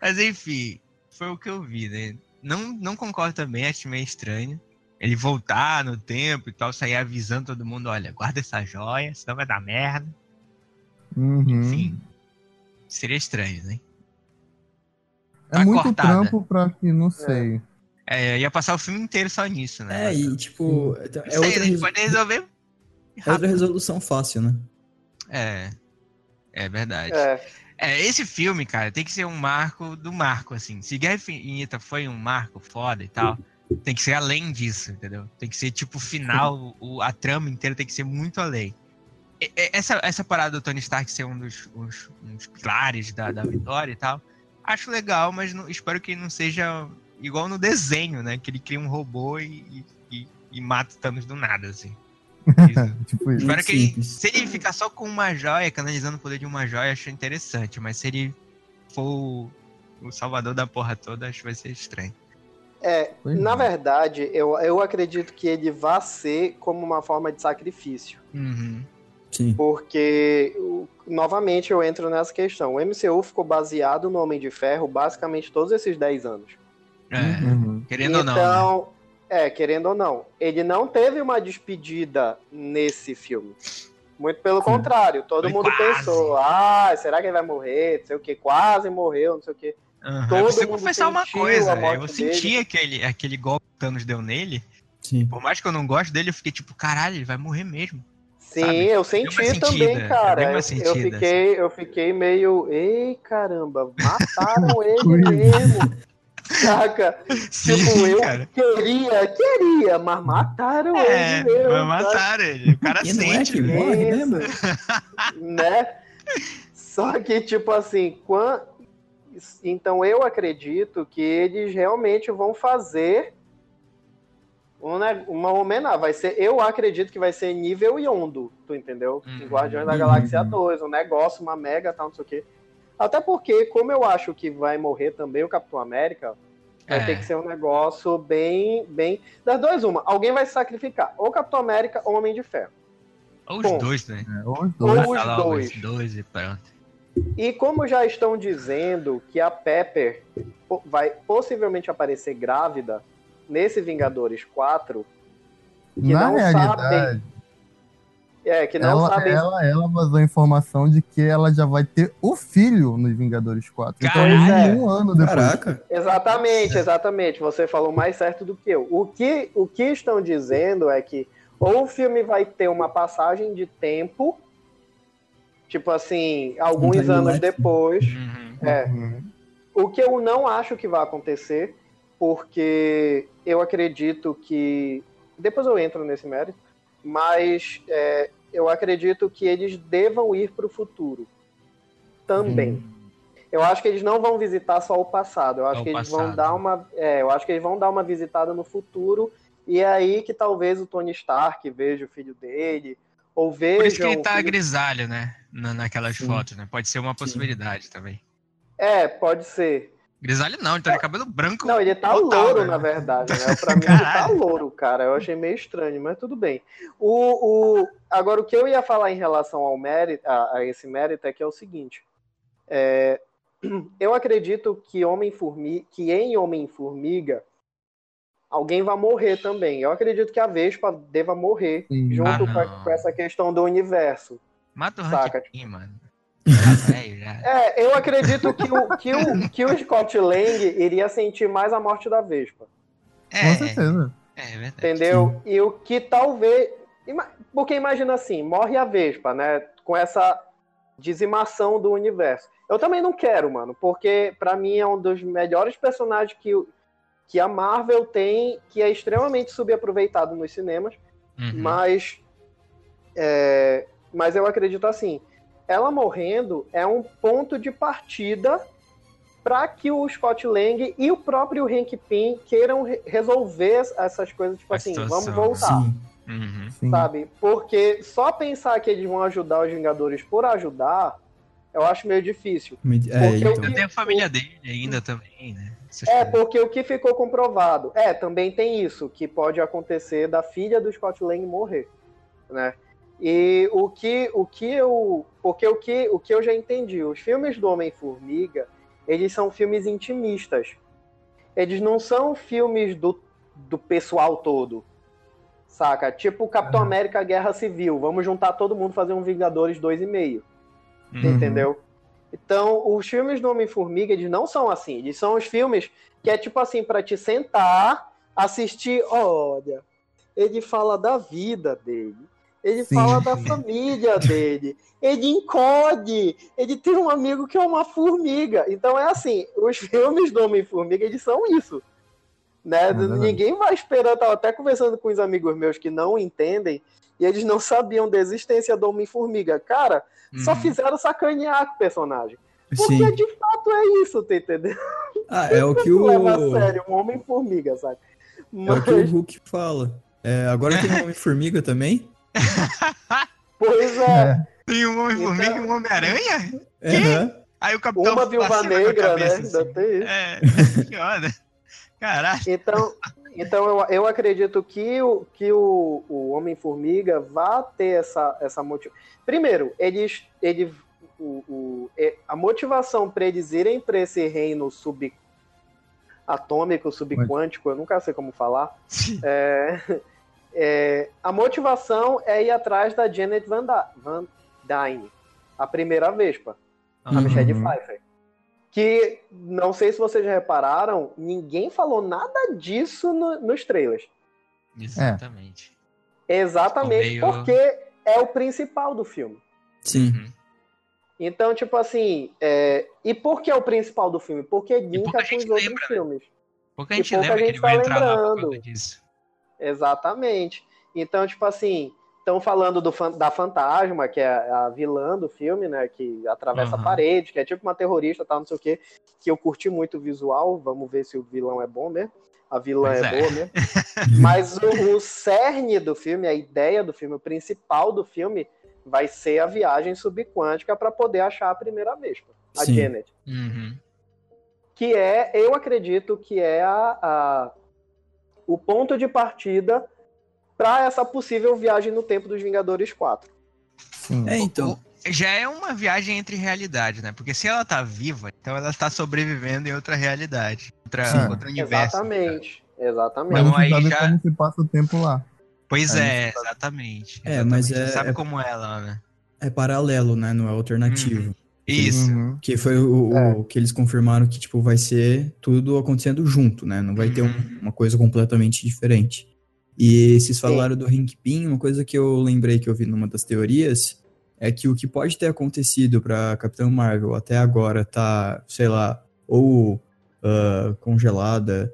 Mas enfim, foi o que eu vi, né? Não, não concordo também, acho meio estranho. Ele voltar no tempo e tal, sair avisando todo mundo, olha, guarda essa joia, senão vai dar merda. Uhum. Enfim. Seria estranho, né? É Tá muito cortada. trampo pra que, não sei. É, ia passar o filme inteiro só nisso, né? É, e tipo, é Não sei, outra, a gente res- pode resolver é outra resolução fácil, né? É, é verdade. É. É, esse filme, cara, tem que ser um marco do marco, assim. Se Guerra Infinita foi um marco foda e tal, tem que ser além disso, entendeu? Tem que ser, tipo, o final, o, a trama inteira tem que ser muito além. E- Essa, essa parada do Tony Stark ser um dos, uns- uns pilares da, da vitória e tal, acho legal, mas não- espero que não seja igual no desenho, né? Que ele cria um robô e, e, e- e mata o Thanos do nada, assim. *laughs* Tipo isso. Espero que ele, se ele ficar só com uma joia, canalizando o poder de uma joia, acho interessante. Mas se ele for o, o salvador da porra toda, acho que vai ser estranho. é, Pois na é. verdade, eu, eu acredito que ele vá ser como uma forma de sacrifício. Uhum. Sim. Porque, novamente, eu entro nessa questão. O MCU ficou baseado no Homem de Ferro basicamente todos esses 10 anos. É, Uhum. querendo ou não. Né? É, querendo ou não, ele não teve uma despedida nesse filme. Muito pelo contrário, todo Foi mundo quase. pensou, ah, será que ele vai morrer? Não sei o que, quase morreu, não sei o que. Uhum. todo Eu preciso mundo confessar uma coisa. Eu senti aquele, aquele golpe que o Thanos deu nele. Sim. Por mais que eu não goste dele, eu fiquei tipo, caralho, ele vai morrer mesmo. Sim, Sabe? eu senti uma sentida, também, deu cara. uma Eu, eu sentida, assim. fiquei, eu fiquei meio, ei, caramba, mataram *laughs* ele mesmo. Saca? *laughs* Sim, tipo, eu cara. queria, queria, mas mataram É, ele mesmo. mas sabe? mataram ele. O cara *laughs* E é sente, que né? morre *laughs* né? Só que, tipo assim, quan- então eu acredito que eles realmente vão fazer um uma homenagem. Vai ser, eu acredito que vai ser nível Yondo, tu entendeu? Uhum. Guardiões da Uhum. Galáxia 2, um negócio, uma mega tal, não sei o quê. Até porque, como eu acho que vai morrer também o Capitão América, vai É. ter que ser um negócio bem, bem. Das duas, uma. Alguém vai se sacrificar. Ou Capitão América ou Homem de Ferro. Ou os Bom. dois, né? É, ou os Ou dois. os Mata logo dois. os dois e pronto. E como já estão dizendo que a Pepper vai possivelmente aparecer grávida nesse Vingadores 4, que Na não realidade, sabem. É, que não ela, sabem. ela, ela vazou a informação de que ela já vai ter o filho nos Vingadores 4. Então, Caralho! um ano depois. Caraca. Exatamente, exatamente. Você falou mais certo do que eu. O que, o que estão dizendo é que ou o filme vai ter uma passagem de tempo, tipo assim, alguns anos depois. Uhum. É, Uhum. o que eu não acho que vai acontecer, porque eu acredito que. Depois eu entro nesse mérito, mas é, eu acredito que eles devam ir para o futuro também. Hum. Eu acho que eles não vão visitar só o passado. Eu acho o que eles vão passado. dar uma. É, eu acho que eles vão dar uma visitada no futuro. E é aí que talvez o Tony Stark veja o filho dele. Ou veja. Por isso que ele tá filho- grisalho, né? Na, naquelas Sim. fotos, né? Pode ser uma possibilidade também. É, pode ser. Grisalho não, ele tá de cabelo branco. Não, ele tá total, louro, né? na verdade, né? Pra *laughs* mim ele tá louro, cara. Eu achei meio estranho, mas tudo bem. O, o... Agora, o que eu ia falar em relação ao mérito, a, a esse mérito é que é o seguinte. É, *clears throat* Eu acredito que Homem-Formiga, que em Homem-Formiga, alguém vai morrer também. Eu acredito que a Vespa deva morrer Sim. junto Ah, com, a- com essa questão do universo. Mata o Saca, mano. Tá. É, eu acredito que o, que o, que o Scott Lang iria sentir mais a morte da Vespa. Com É, certeza. é verdade. Entendeu? E o que talvez. Porque imagina assim, morre a Vespa, né? Com essa dizimação do universo. Eu também não quero, mano, porque pra mim é um dos melhores personagens que, que a Marvel tem, que é extremamente subaproveitado nos cinemas, Uhum. mas. é, mas eu acredito assim. Ela morrendo é um ponto de partida para que o Scott Lang e o próprio Hank Pym queiram re- resolver essas coisas, tipo A assim, situação, vamos voltar, Sim. Uhum. Sim. sabe? Porque só pensar que eles vão ajudar os Vingadores por ajudar, eu acho meio difícil. Me- É, então. Ainda tem a família dele ainda também, né? Essas É, coisas. porque o que ficou comprovado. É, também tem isso, que pode acontecer da filha do Scott Lang morrer, né? E o que, o que eu. Porque o que, o que eu já entendi, os filmes do Homem-Formiga, eles são filmes intimistas. Eles não são filmes do, do pessoal todo. Saca? Tipo Capitão. América Guerra Civil. Vamos juntar todo mundo e fazer um Vingadores 2,5 Uhum. entendeu? Então, os filmes do Homem-Formiga, eles não são assim. Eles são os filmes que é tipo assim, pra te sentar, assistir, olha, ele fala da vida dele, ele Sim. fala da família dele, ele encode, ele tem um amigo que é uma formiga. Então é assim, os filmes do Homem-Formiga, eles são isso. Né? É. Ninguém vai esperando, eu tava até conversando com os amigos meus que não entendem, e eles não sabiam da existência do Homem-Formiga. Cara, só Uhum. fizeram sacanear com o personagem. Porque Sim. de fato é isso, tá entendendo? Ah, é o que *laughs* o. Leva a sério, um Homem-Formiga, sabe? É o Mas, que o Hulk fala. É, agora tem um Homem-Formiga também? Pois é, É. Tem um Homem-Formiga Então- e um Homem-Aranha? Aham. Aí o Capitão uma viúva negra, né? cabeça, Ainda assim. tem isso. É, *laughs* que. Caralho. Então, então eu, eu acredito que o, que o, o Homem-Formiga vá ter essa, essa motivação. Primeiro, eles, ele, o, o- é- a motivação para eles irem para esse reino subatômico, subquântico, eu nunca sei como falar. *laughs* É, é, a motivação é ir atrás da Janet Van, Da- Van Dyne, a primeira Vespa, a Uhum. Michelle Pfeiffer. Que, não sei se vocês já repararam, ninguém falou nada disso no- nos trailers. Exatamente. Exatamente Ficou meio- porque é o principal do filme. Sim. Uhum. Então, tipo assim, é, e por que é o principal do filme? Porque linka com gente os outros lembra, né? filmes. Pouca E gente pouca lembra que gente ele vai tá entrar lá por lembrando. causa disso. Exatamente. Então, tipo assim, estão falando do, da fantasma, que é a vilã do filme, né? Que atravessa Aham. a parede, que é tipo uma terrorista, tal, não sei o quê. Que eu curti muito o visual. Vamos ver se o vilão é bom mesmo. A vilã é, é. boa mesmo. *laughs* Mas o, o cerne do filme, a ideia do filme, o principal do filme, vai ser a viagem subquântica para poder achar a primeira Vespa, a Sim. Janet. Uhum. Que é, eu acredito que é a, a- o ponto de partida para essa possível viagem no tempo dos Vingadores 4. Sim. É, então. Já é uma viagem entre realidades, né? Porque se ela tá viva, então ela está sobrevivendo em outra realidade. Outra, Sim. outro universo. Exatamente. Mas Exatamente. Então, aí já- como se passa o tempo lá. Pois Aí é, exatamente. É, mas exatamente. é- Sabe é- como é lá, né? É paralelo, né? Não é alternativo. Isso. Uhum. Que foi o, o- É. que eles confirmaram que, tipo, vai ser tudo acontecendo junto, né? Não vai ter um- Uhum. uma coisa completamente diferente. E vocês falaram do Hank Pym, uma coisa que eu lembrei que eu vi numa das teorias é que o que pode ter acontecido pra Capitão Marvel até agora tá, sei lá, ou ah, congelada,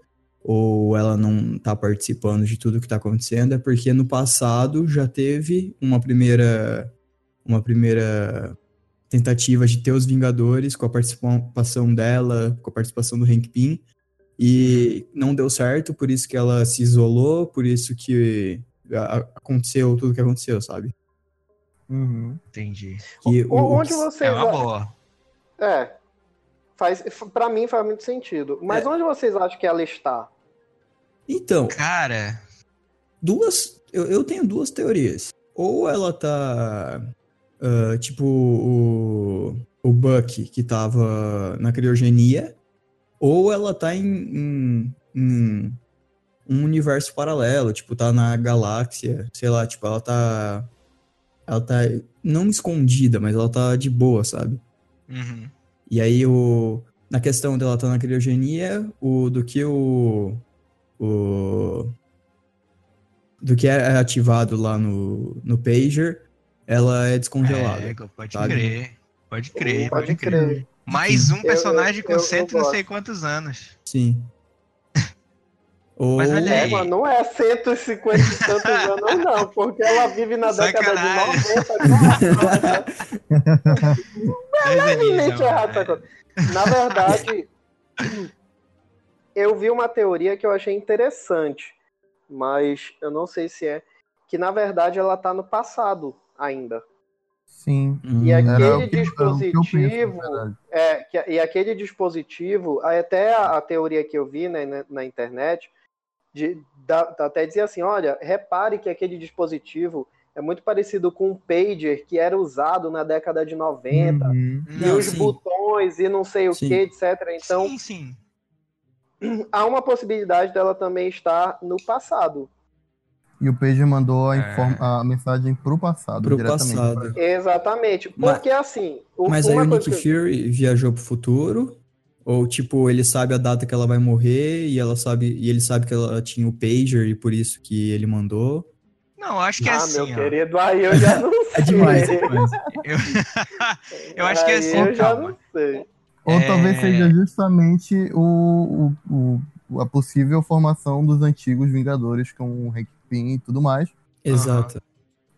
ou ela não tá participando de tudo que tá acontecendo, é porque no passado já teve uma primeira uma primeira tentativa de ter os Vingadores com a participação dela, com a participação do Hank Pym, e não deu certo, por isso que ela se isolou, por isso que aconteceu tudo que aconteceu, sabe? Uhum. Entendi. Que O- o- onde vocês. É uma boa. É. Faz, pra mim faz muito sentido. Mas É. onde vocês acham que ela está? Então, Cara, duas. Eu, eu tenho duas teorias. Ou ela tá. Ah, tipo, o, o Buck, que tava na criogenia. Ou ela tá em, em- em um universo paralelo. Tipo, tá na galáxia. Sei lá, tipo, ela tá. Ela tá. Não escondida, mas ela tá de boa, sabe? uhum. E aí, o, na questão dela estar na criogenia, o, do que o, o. Do que é ativado lá no, no Pager, ela é descongelada. É, pode sabe? crer. Pode crer, Pode pode crer. crer. Mais um personagem eu- com eu- cento e não sei quantos anos. Sim. Ou, Mas olha É, aí. mas não é 150 e tantos anos, não, porque ela vive na década de Sacanagem. 90. Dez aninhos, Levemente não, errado é. essa coisa. Na verdade, eu vi uma teoria que eu achei interessante, mas eu não sei se é. Que na verdade ela tá no passado ainda. Sim. E o Aquele que, era o que eu penso, dispositivo- na verdade. É, que, e aquele dispositivo, aí até a, a teoria que eu vi né, na, na internet, de, da- até dizia assim: olha, repare que aquele dispositivo é muito parecido com um pager que era usado na década de 90. Uhum. E Não, os sim. botões e não sei o Sim. que, etc. Então, sim, sim. há uma possibilidade dela também estar no passado. E o Pager mandou a, É. a mensagem pro passado, pro passado. Exatamente. Mas- Porque assim. o- Mas aí o Nick que Fury viajou pro futuro? Ou, tipo, ele sabe a data que ela vai morrer e ela sabe e ele sabe que ela tinha o Pager e por isso que ele mandou? Não, acho que é ah, assim, meu ó. querido, aí eu já não *laughs* sei. É demais, é demais. Eu, *laughs* eu acho que é Aí assim, Eu já calma. não sei. Ou É. talvez seja justamente o, o- o- a possível formação dos antigos Vingadores com o Hank E tudo mais, Exato.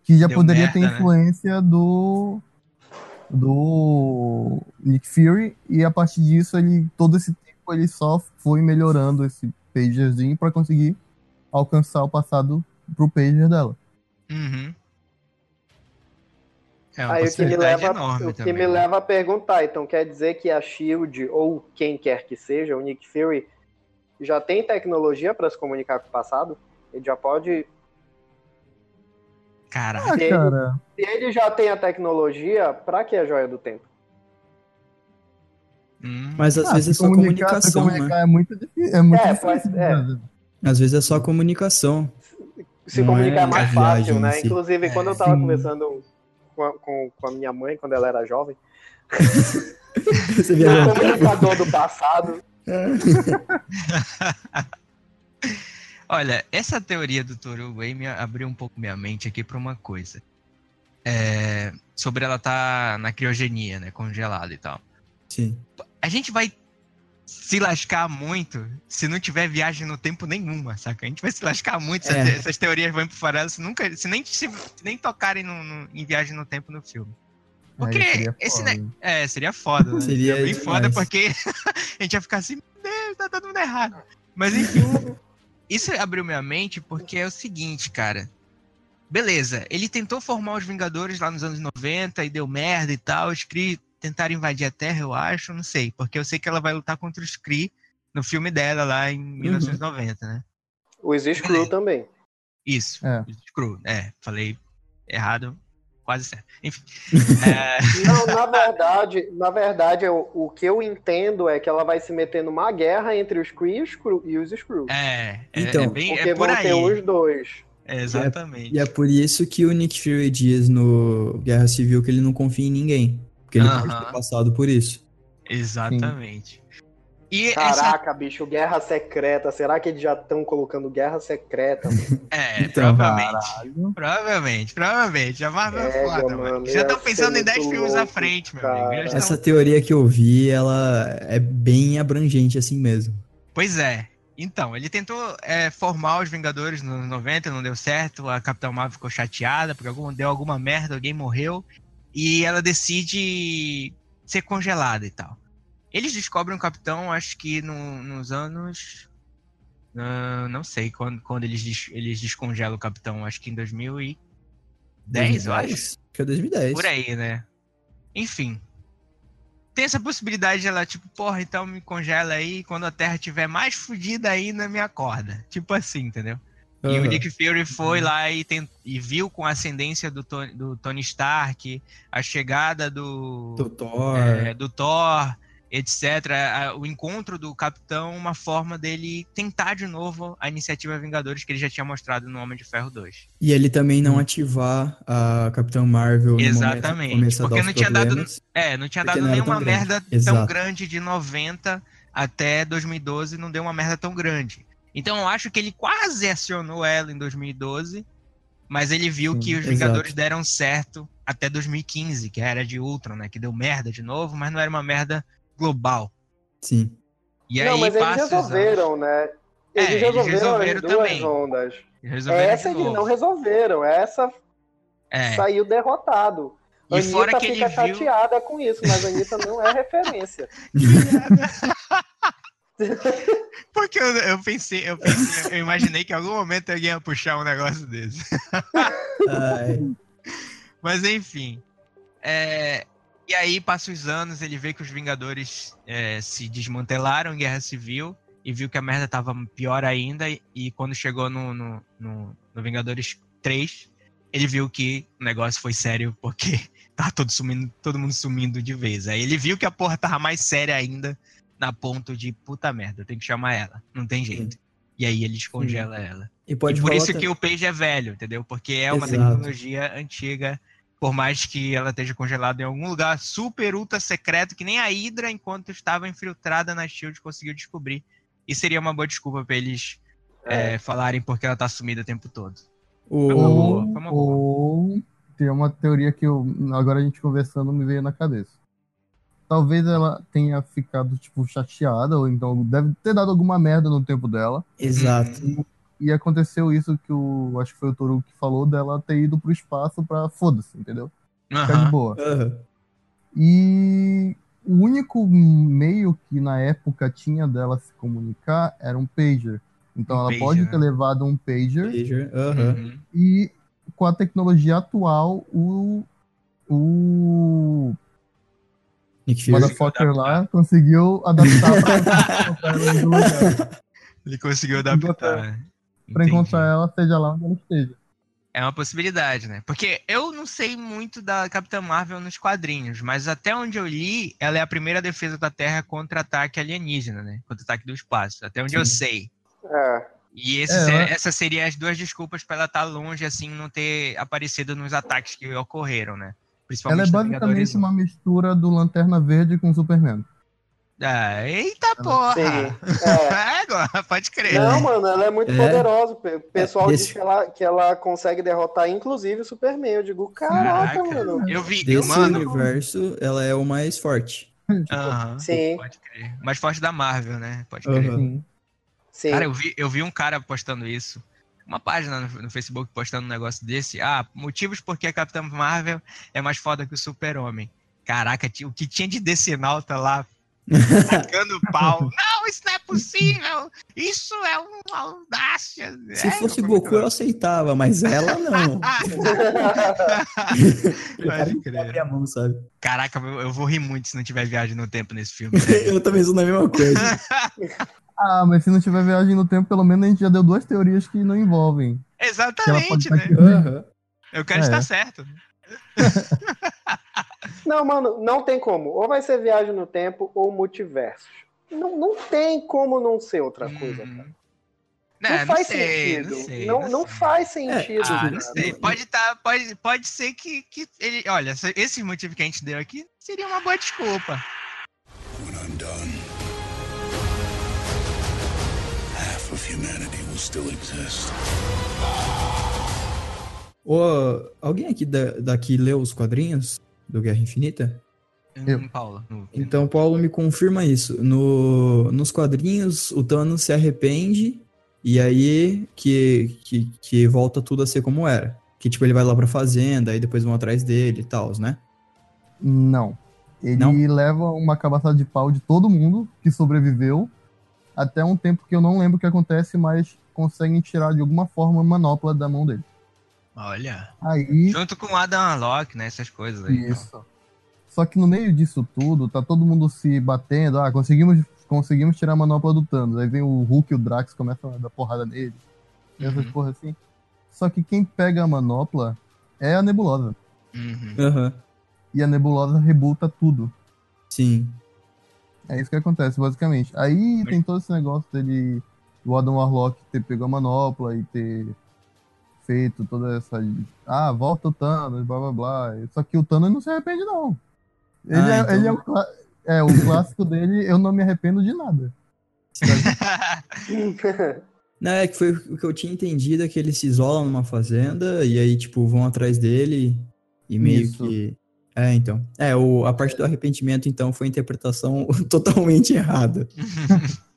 que já Deu poderia merda, ter né? influência do do Nick Fury e a partir disso ele todo esse tempo ele só foi melhorando esse pagerzinho para conseguir alcançar o passado pro pager dela. Uhum. É uma Aí o que, me leva, enorme o que também. me né? leva a perguntar, então quer dizer que a Shield ou quem quer que seja, o Nick Fury, já tem tecnologia para se comunicar com o passado? Ele já pode. Caraca, Ah, Ele- cara, Se ele já tem a tecnologia, pra que a joia do tempo? hum, Mas às ah, vezes é se só se comunicação, comunicar né? é muito difícil, é muito É, difícil. no é. Brasil. Às vezes é só comunicação. Se Não comunicar é é mais viagem fácil, né? si. Inclusive, É, quando eu tava sim. conversando com a, com, com a minha mãe, quando ela era jovem, *laughs* Você o viajou comunicador do passado. *laughs* Olha, essa teoria do Toru Way me abriu um pouco minha mente aqui para uma coisa. É, sobre ela estar na criogenia, né? Congelada e tal. Sim. A gente vai se lascar muito se não tiver viagem no tempo nenhuma, saca? A gente vai se lascar muito se É. essa- essas teorias vão pro farelo se nunca, se nem, se nem tocarem no- no- em viagem no tempo no filme. Porque Aí seria esse, foda. né, É, seria foda, né? Seria bem demais. foda porque *laughs* a gente ia ficar assim, meu Deus, tá dando tudo errado. Mas enfim, isso abriu minha mente porque é o seguinte, cara. Beleza, ele tentou formar os Vingadores lá nos anos 90 e deu merda e tal. Os Kree tentaram invadir a Terra, eu acho, não sei. Porque eu sei que ela vai lutar contra os Kree no filme dela lá em 1990, né? Os Screw Beleza. também. Isso, É. os Skrull, é, falei errado, quase certo. Enfim. *laughs* é, Não, na verdade, na verdade, eu- o que eu entendo é que ela vai se meter numa guerra entre os Kree e os Skrull- e os Screw. é, é, Então, é bem, porque é por vão aí. ter os dois. É, exatamente. E é por isso que o Nick Fury diz no Guerra Civil que ele não confia em ninguém. Porque ele Aham. pode ter passado por isso. Exatamente. E essa, Caraca, bicho, guerra secreta. Será que eles já estão colocando guerra secreta? mano? *laughs* é, Então, provavelmente. Provavelmente, provavelmente. A Marvel é foda, mano. mano, Já estão pensando em 10 muito filmes à frente, meu cara. amigo. Já estão- Essa teoria que eu vi, ela é bem abrangente assim mesmo. Pois é. Então, ele tentou é, formar os Vingadores nos 90, não deu certo. A Capitã Marvel ficou chateada porque algum, deu alguma merda, alguém morreu. E ela decide ser congelada e tal. Eles descobrem o Capitão, acho que no- nos anos. ah, não sei quando, quando eles, des- eles descongelam o Capitão, acho que em 2010, eu acho. 2010? Acho que é 2010. Por aí, né? Enfim. Tem essa possibilidade de ela, tipo, porra, então me congela aí, quando a Terra estiver mais fodida ainda, me acorda. Tipo assim, entendeu? E o. Nick Fury foi lá e, tent- e viu com a ascendência do, Tony, do Tony Stark, a chegada do, Do Thor. é, do Thor, etc. O encontro do Capitão, uma forma dele tentar de novo a iniciativa Vingadores que ele já tinha mostrado no Homem de Ferro 2. E ele também não Hum. ativar a Capitão Marvel no Exatamente, momento começa a porque dar não tinha dado-. É, não tinha dado não nenhuma grande. merda tão Exato. grande de 90 até 2012, não deu uma merda tão grande. Então eu acho que ele quase acionou ela em 2012, mas ele viu Sim, que os exato. Vingadores deram certo até 2015, que era de Ultron, né? Que deu merda de novo, mas não era uma merda global. Sim. E não, aí mas eles resolveram, né? Eles É, eles resolveram, resolveram as duas também. ondas. Resolveram Essa eles não resolveram. Essa É. saiu derrotado. E Anitta fora que fica ele viu. chateada com isso, mas a Anitta não é referência. *laughs* Porque eu, eu pensei, eu pensei, eu imaginei que em algum momento alguém ia puxar um negócio desse. *laughs* Ai, Mas enfim. é, E aí, passa os anos, ele vê que os Vingadores é, se desmantelaram em Guerra Civil e viu que a merda tava pior ainda. E, e quando chegou no, no, no- no Vingadores 3, ele viu que o negócio foi sério porque *laughs* tava todo, sumindo, todo mundo sumindo de vez. Aí ele viu que a porra tava mais séria ainda, na ponto de puta merda, eu tenho que chamar ela. Não tem jeito. E aí ele descongela ela. E e por isso ta- que o Page é velho, entendeu? Porque é uma Exato. tecnologia antiga, por mais que ela esteja congelada em algum lugar super ultra secreto, que nem a Hydra, enquanto estava infiltrada na Shield, conseguiu descobrir. E seria uma boa desculpa pra eles é, falarem porque ela tá sumida o tempo todo. O... Foi uma boa, Ou, foi uma boa. ou tem uma teoria que eu, agora a gente conversando me veio na cabeça. Talvez ela tenha ficado, tipo, chateada, ou então deve ter dado alguma merda no tempo dela. Exato. E aconteceu isso que o. Acho que foi o Toru que falou dela ter ido pro espaço pra foda-se, entendeu? Ficar de boa. Aham. E o único meio que na época tinha dela se comunicar era um pager. Então Um ela pager, pode né? ter levado um pager Pager. Uhum. e com a tecnologia atual o o Nick Fury. motherfucker lá conseguiu adaptar pra. *laughs* Ele conseguiu adaptar. Pra Entendi. encontrar ela, seja lá onde ela esteja. É uma possibilidade, né? Porque eu não sei muito da Capitã Marvel nos quadrinhos, mas até onde eu li, ela é a primeira defesa da Terra contra ataque alienígena, né? Contra ataque do espaço. Até onde eu Sim. sei. É. E esse É, ela- essas seriam as duas desculpas pra ela estar longe, assim, não ter aparecido nos ataques que ocorreram, né? Ela Principalmente é no basicamente um. uma mistura do Lanterna Verde com Superman. Ah, eita porra! É. *laughs* É, agora, pode crer. Não, mano, ela é muito É. poderosa. O pessoal É, diz desse- que ela, que ela consegue derrotar, inclusive, o Superman. Eu digo, caraca, Caraca. mano. Eu vi, Desse mano. universo, ela é o mais forte. aham, Sim. Pode crer. Mais forte da Marvel, né? Pode crer. Aham. Sim. Cara, eu vi, eu vi um cara postando isso. Uma página no, no Facebook postando um negócio desse. Ah, motivos porque a Capitã Marvel é mais foda que o Super-Homem. Caraca, o que tinha de decenalta lá tacando pau. *laughs* Não, isso não é possível! Isso é uma audácia! Se É, fosse Goku, eu aceitava, mas ela *laughs* não. Pode crer. A mão, sabe? Caraca, eu, vou rir muito se não tiver viagem no tempo nesse filme. né? *laughs* Eu também sou na mesma coisa. Ah, mas se não tiver viagem no tempo, pelo menos a gente já deu duas teorias que não envolvem. Exatamente, tá né? Aham. Eu quero É. estar certo. Não, mano, não tem como. Ou vai ser viagem no tempo ou multiversos. Não, não tem como não ser outra coisa, Uhum. cara. Não, Não, faz sei, sentido. Não, sei, não, faz sentido. Ah. Pode, tá, pode, pode ser que, que ele. Olha, se- esse motivo que a gente deu aqui seria uma boa desculpa. When I'm done, humanity will still exist. Alguém aqui da, daqui leu os quadrinhos do Guerra Infinita? Eu. Paulo. no- Então, Paulo me confirma isso. No, nos quadrinhos, o Thanos se arrepende e aí que, que, que volta tudo a ser como era. Que, tipo, ele vai lá pra fazenda, aí depois vão atrás dele e tal, né? Não. Ele Não? leva uma cabaçada de pau de todo mundo que sobreviveu até um tempo que eu não lembro o que acontece, mas conseguem tirar de alguma forma a manopla da mão dele. Olha. Aí. Junto com o Adam Warlock, né? Essas coisas aí. então. Isso. Só que no meio disso tudo, tá todo mundo se batendo. Ah, conseguimos, conseguimos tirar a manopla do Thanos. Aí vem o Hulk e o Drax começam a dar porrada nele. E essas Uhum. porra assim. Só que quem pega a manopla é a Nebulosa. Uhum. E a Nebulosa rebuta tudo. Sim. É isso que acontece, basicamente. Aí tem todo esse negócio dele, o Adam Warlock ter pego a manopla e ter feito toda essa. Ah, volta o Thanos, blá blá blá. Só que o Thanos não se arrepende, não. Ele, Ah, é, então- ele é, o, clá- é, o clássico dele, eu não me arrependo de nada. *laughs* Não, é que foi o que eu tinha entendido, é que ele se isola numa fazenda e aí, tipo, vão atrás dele e meio Isso. que... É, então. É, o, a parte do arrependimento, então, foi interpretação *laughs* totalmente errada. *laughs*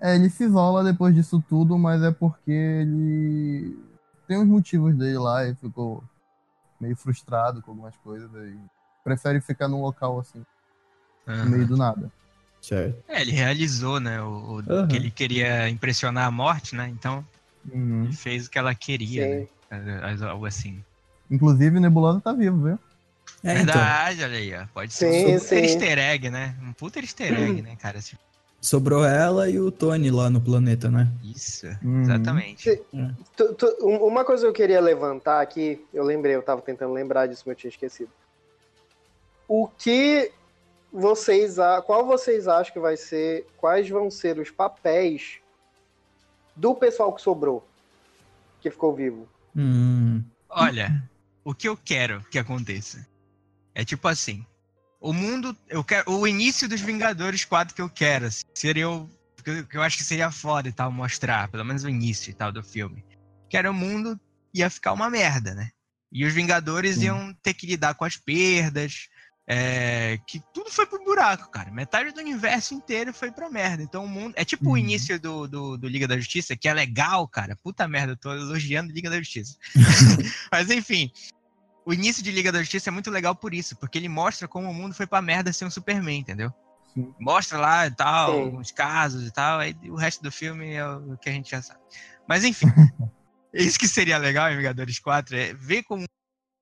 É, ele se isola depois disso tudo, mas é porque ele tem uns motivos dele lá e ficou meio frustrado com algumas coisas e prefere ficar num local assim, no Aham. meio do nada. Certo. É, ele realizou, né? O, o Aham. que ele queria impressionar a morte, né? Então, Uhum. ele fez o que ela queria, Sim. né? Algo assim. Inclusive, Nebulosa tá vivo, viu? É, então. Verdade, olha aí, ó. Pode ser Sim, um super sim. easter egg, né? Um puta easter egg, né, cara? Tipo, Sobrou ela e o Tony lá no planeta, né? Isso, Uhum. exatamente. Tu- tu- um- uma coisa que eu queria levantar aqui, eu lembrei, eu tava tentando lembrar disso, mas eu tinha esquecido. O que vocês, a- qual vocês acham que vai ser, quais vão ser os papéis do pessoal que sobrou, que ficou vivo? Hum, Olha, o que eu quero que aconteça é tipo assim: o mundo, eu quero, o início dos Vingadores 4 que eu quero, assim, seria o que eu, que eu acho que seria foda e tal mostrar, pelo menos o início e tal do filme. Que era o mundo ia ficar uma merda, né? E os Vingadores Sim. iam ter que lidar com as perdas, é, que tudo foi pro buraco, cara. Metade do universo inteiro foi pra merda. Então o mundo. É tipo o Uhum. início do, do, do Liga da Justiça, que é legal, cara. Puta merda, eu tô elogiando Liga da Justiça. *laughs* Mas enfim, o início de Liga da Justiça é muito legal por isso, porque ele mostra como o mundo foi pra merda sem o Superman, entendeu? Sim. Mostra lá e tal, Sim. alguns casos e tal, aí o resto do filme é o que a gente já sabe. Mas enfim, *laughs* isso que seria legal em Vingadores 4 é ver como,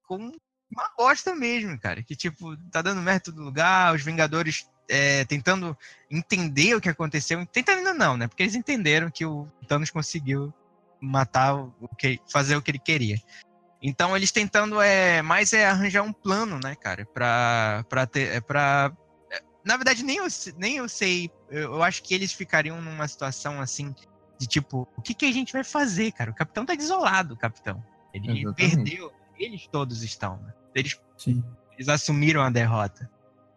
como uma bosta mesmo, cara. Que tipo, tá dando merda em todo lugar, os Vingadores é, tentando entender o que aconteceu. Tentando ainda não, né? Porque eles entenderam que o Thanos conseguiu matar o que fazer o que ele queria. Então eles tentando é mais é arranjar um plano, né, cara, pra para ter é, para na verdade nem eu, nem eu sei, eu, eu acho que eles ficariam numa situação assim de tipo, o que que a gente vai fazer, cara? O capitão tá desolado, o capitão. Ele Exatamente. perdeu, eles todos estão, né? Eles sim. eles assumiram a derrota.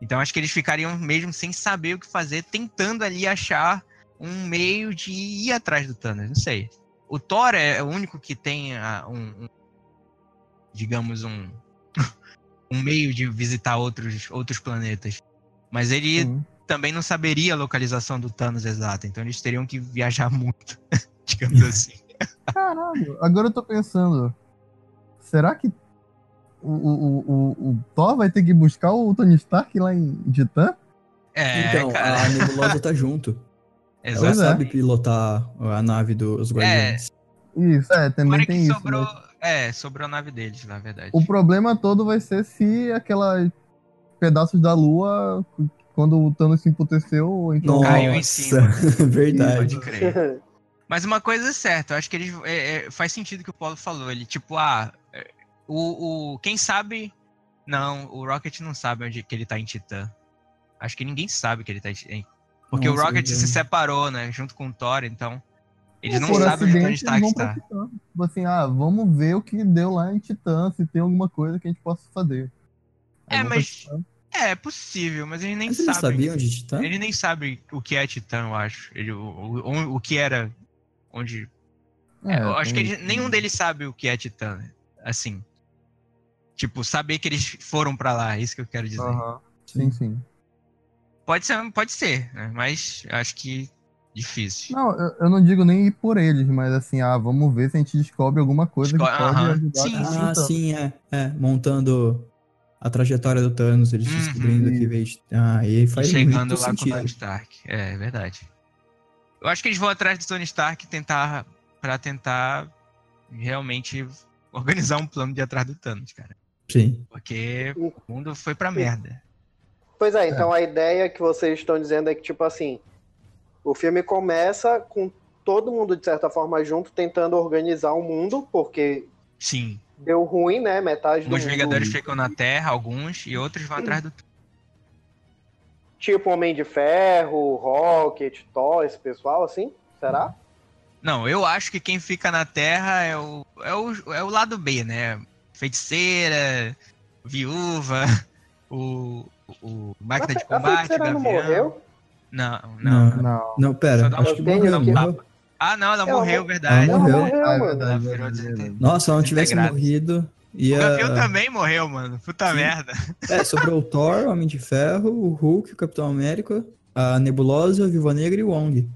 Então acho que eles ficariam mesmo sem saber o que fazer, tentando ali achar um meio de ir atrás do Thanos. Não sei. O Thor é o único que tem ah, um, um- digamos um *laughs* um meio de visitar outros outros planetas. Mas ele Sim. também não saberia a localização do Thanos exata, então eles teriam que viajar muito, *laughs* digamos *laughs* assim. Caralho, agora eu tô pensando. Será que o, o, o, o Thor vai ter que buscar o Tony Stark lá em Titã? É, então, cara. a Nebulosa tá junto. Ela Exato. É. sabe pilotar a nave dos Guardiões. Isso, é, também Agora tem que isso. sobrou, né? É, sobrou a nave deles, na verdade. O problema todo vai ser se aquela pedaços da lua, quando o Thanos se emputeceu, então. Nossa, Caiu em cima. *laughs* verdade. Pode crer. Mas uma coisa é certa, eu acho que eles é, é, faz sentido o que o Paulo falou. Ele, tipo, ah, é, o, o. Quem sabe. Não, o Rocket não sabe onde que ele tá em Titã. Acho que ninguém sabe que ele tá em. Porque Nossa, o Rocket se separou, né? Junto com o Thor, então. Eles não Por sabem onde o vão pra está. Titã. Tipo assim, ah, vamos ver o que deu lá em Titã, se tem alguma coisa que a gente possa fazer. Aí É, mas-. É, é possível, mas eles nem Mas eles sabem. sabiam de Titã? Eles nem sabem o que é Titã, eu acho. Ele, o, o, o que era. Onde. É, eu acho que eles- nenhum deles sabe o que é Titã. Assim. Tipo, saber que eles foram pra lá, é isso que eu quero dizer. Aham. Sim, sim. Pode ser, pode ser, né? Mas acho que difícil. Não, eu, eu não digo nem ir por eles, mas assim, ah, vamos ver se a gente descobre alguma coisa Desco- que pode aham. ajudar. Sim, sim. Ah, sim, é. É, montando a trajetória do Thanos, eles Uhum. descobrindo que veio. Ah, e faz Chegando lá com o sentido. Tony Stark. É, é verdade. Eu acho que eles vão atrás do Tony Stark tentar para tentar realmente organizar um plano de ir atrás do Thanos, cara. Sim. Porque o mundo foi pra merda. Pois é, então a ideia que vocês estão dizendo é que, tipo assim, o filme começa com todo mundo, de certa forma, junto, tentando organizar o mundo, porque Sim. deu ruim, né? Metade do Os. Vingadores ficam na Terra, alguns, e outros vão atrás do Tipo Homem de Ferro, Rocket, Thor, esse pessoal, assim? Será? Não, eu acho que quem fica na Terra é o, é o, é o lado B, né? Feiticeira, viúva, *laughs* o, o máquina de a, a combate, feiticeira não morreu? Não, não. Não. Não. Não, pera, acho que morreu, que- morreu. Ah, não, ela morreu, mo- verdade. Ela morreu. Ah, é mano. verdade, Ela verdade, Nossa, se ela não tivesse morrido, O ia... Gavião também morreu, mano. Puta Sim. merda. É, sobrou o Thor, o Homem de Ferro, o Hulk, o Capitão América, a Nebulosa, a Viúva Negra e o Wong.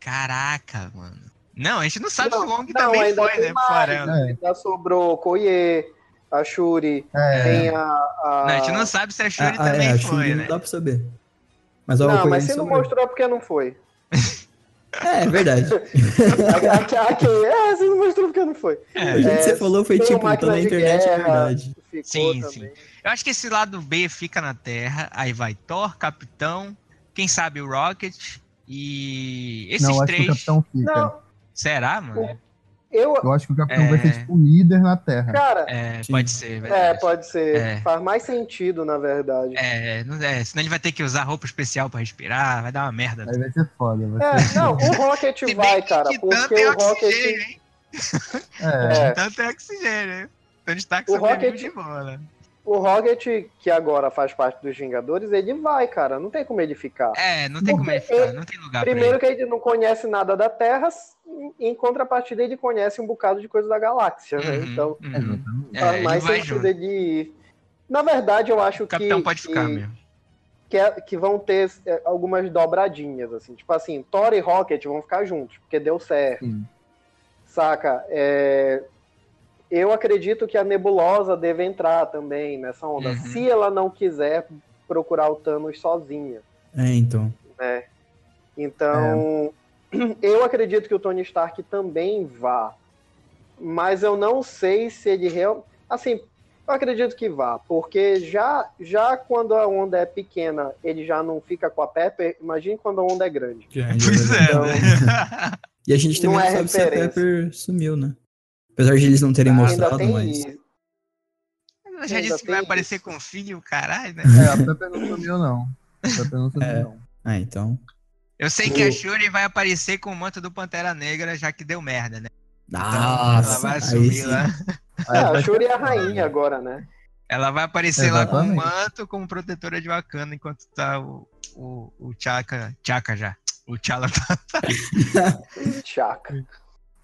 Caraca, mano. Não, a gente não sabe Não, se o Wong não, também ainda foi, né? mais. É. Ainda sobrou Koye, a Shuri, É, tem a, a- Não, a gente não sabe se a Shuri Ah, ah, também é, a foi, Shuri né? não dá pra saber. Mas Não, mas se não mostrou é porque não foi. *laughs* É, é verdade. *laughs* Aqui, aqui, é, se não mostrou porque não foi. É. O jeito que É, você falou foi tipo, tá Máquina na internet, é Guerra. verdade. Ficou Sim, também. sim. Eu acho que esse lado B fica na Terra, aí vai Thor, Capitão, quem sabe o Rocket e esses não, acho que o três. capitão fica. Não, Será, mano? Eu, Eu acho que o capitão vai É. ser tipo um líder na Terra. cara, É, pode ser, é, pode ser. É. Faz mais sentido, na verdade. É, não é, senão ele vai ter que usar roupa especial pra respirar, vai dar uma merda. Aí vai ser foda. Vai É, ser... não, o Rocket vai, cara, porque tem o Rocket. hein? É, É. Titã tem oxigênio, hein? Tony Stark O Rocket- de boa, né? O Rocket, que agora faz parte dos Vingadores, ele vai, cara. Não tem como ele ficar. É, não tem como ele Porque ficar, não tem lugar Primeiro pra que ele não conhece nada da Terra, em contrapartida ele conhece um bocado de coisa da galáxia, né? Uhum, Então uhum. É, faz ele mais sentido junto. ele. Na verdade, eu acho O capitão que, pode ficar que, mesmo. que, é- que vão ter é, algumas dobradinhas, assim. Tipo assim, Thor e Rocket vão ficar juntos, porque deu certo. Sim. Saca? É, Eu acredito que a Nebulosa deve entrar também nessa onda. Uhum. Se ela não quiser procurar o Thanos sozinha, É, então. né? Então, eu acredito que o Tony Stark também vá. Mas eu não sei se ele real... Assim, eu acredito que vá, porque já, já quando a onda é pequena, ele já não fica com a Pepper. Imagine quando a onda é grande. Pois é, Então, né? *laughs* E a gente também Não não, é sabe se a referência. Pepper sumiu, né? Apesar de eles não terem ainda mostrado, tem mas. isso. Ela já Ainda disse que vai tem aparecer isso. com o filho, caralho, né? É, a Pepper não sumiu, não. A Pepper não sumiu, É. não. Ah, então. Eu sei que a Shuri vai aparecer com o manto do Pantera Negra, já que deu merda, né? Então, ela Nossa, vai aí assumir sim. lá. É, a vai Shuri é a rainha agora, né? Ela vai aparecer lá com o Exatamente. manto como protetora de Wakanda enquanto tá o, o, o Chaka. Chaka já. O T'Challa tá. *laughs* Chaka.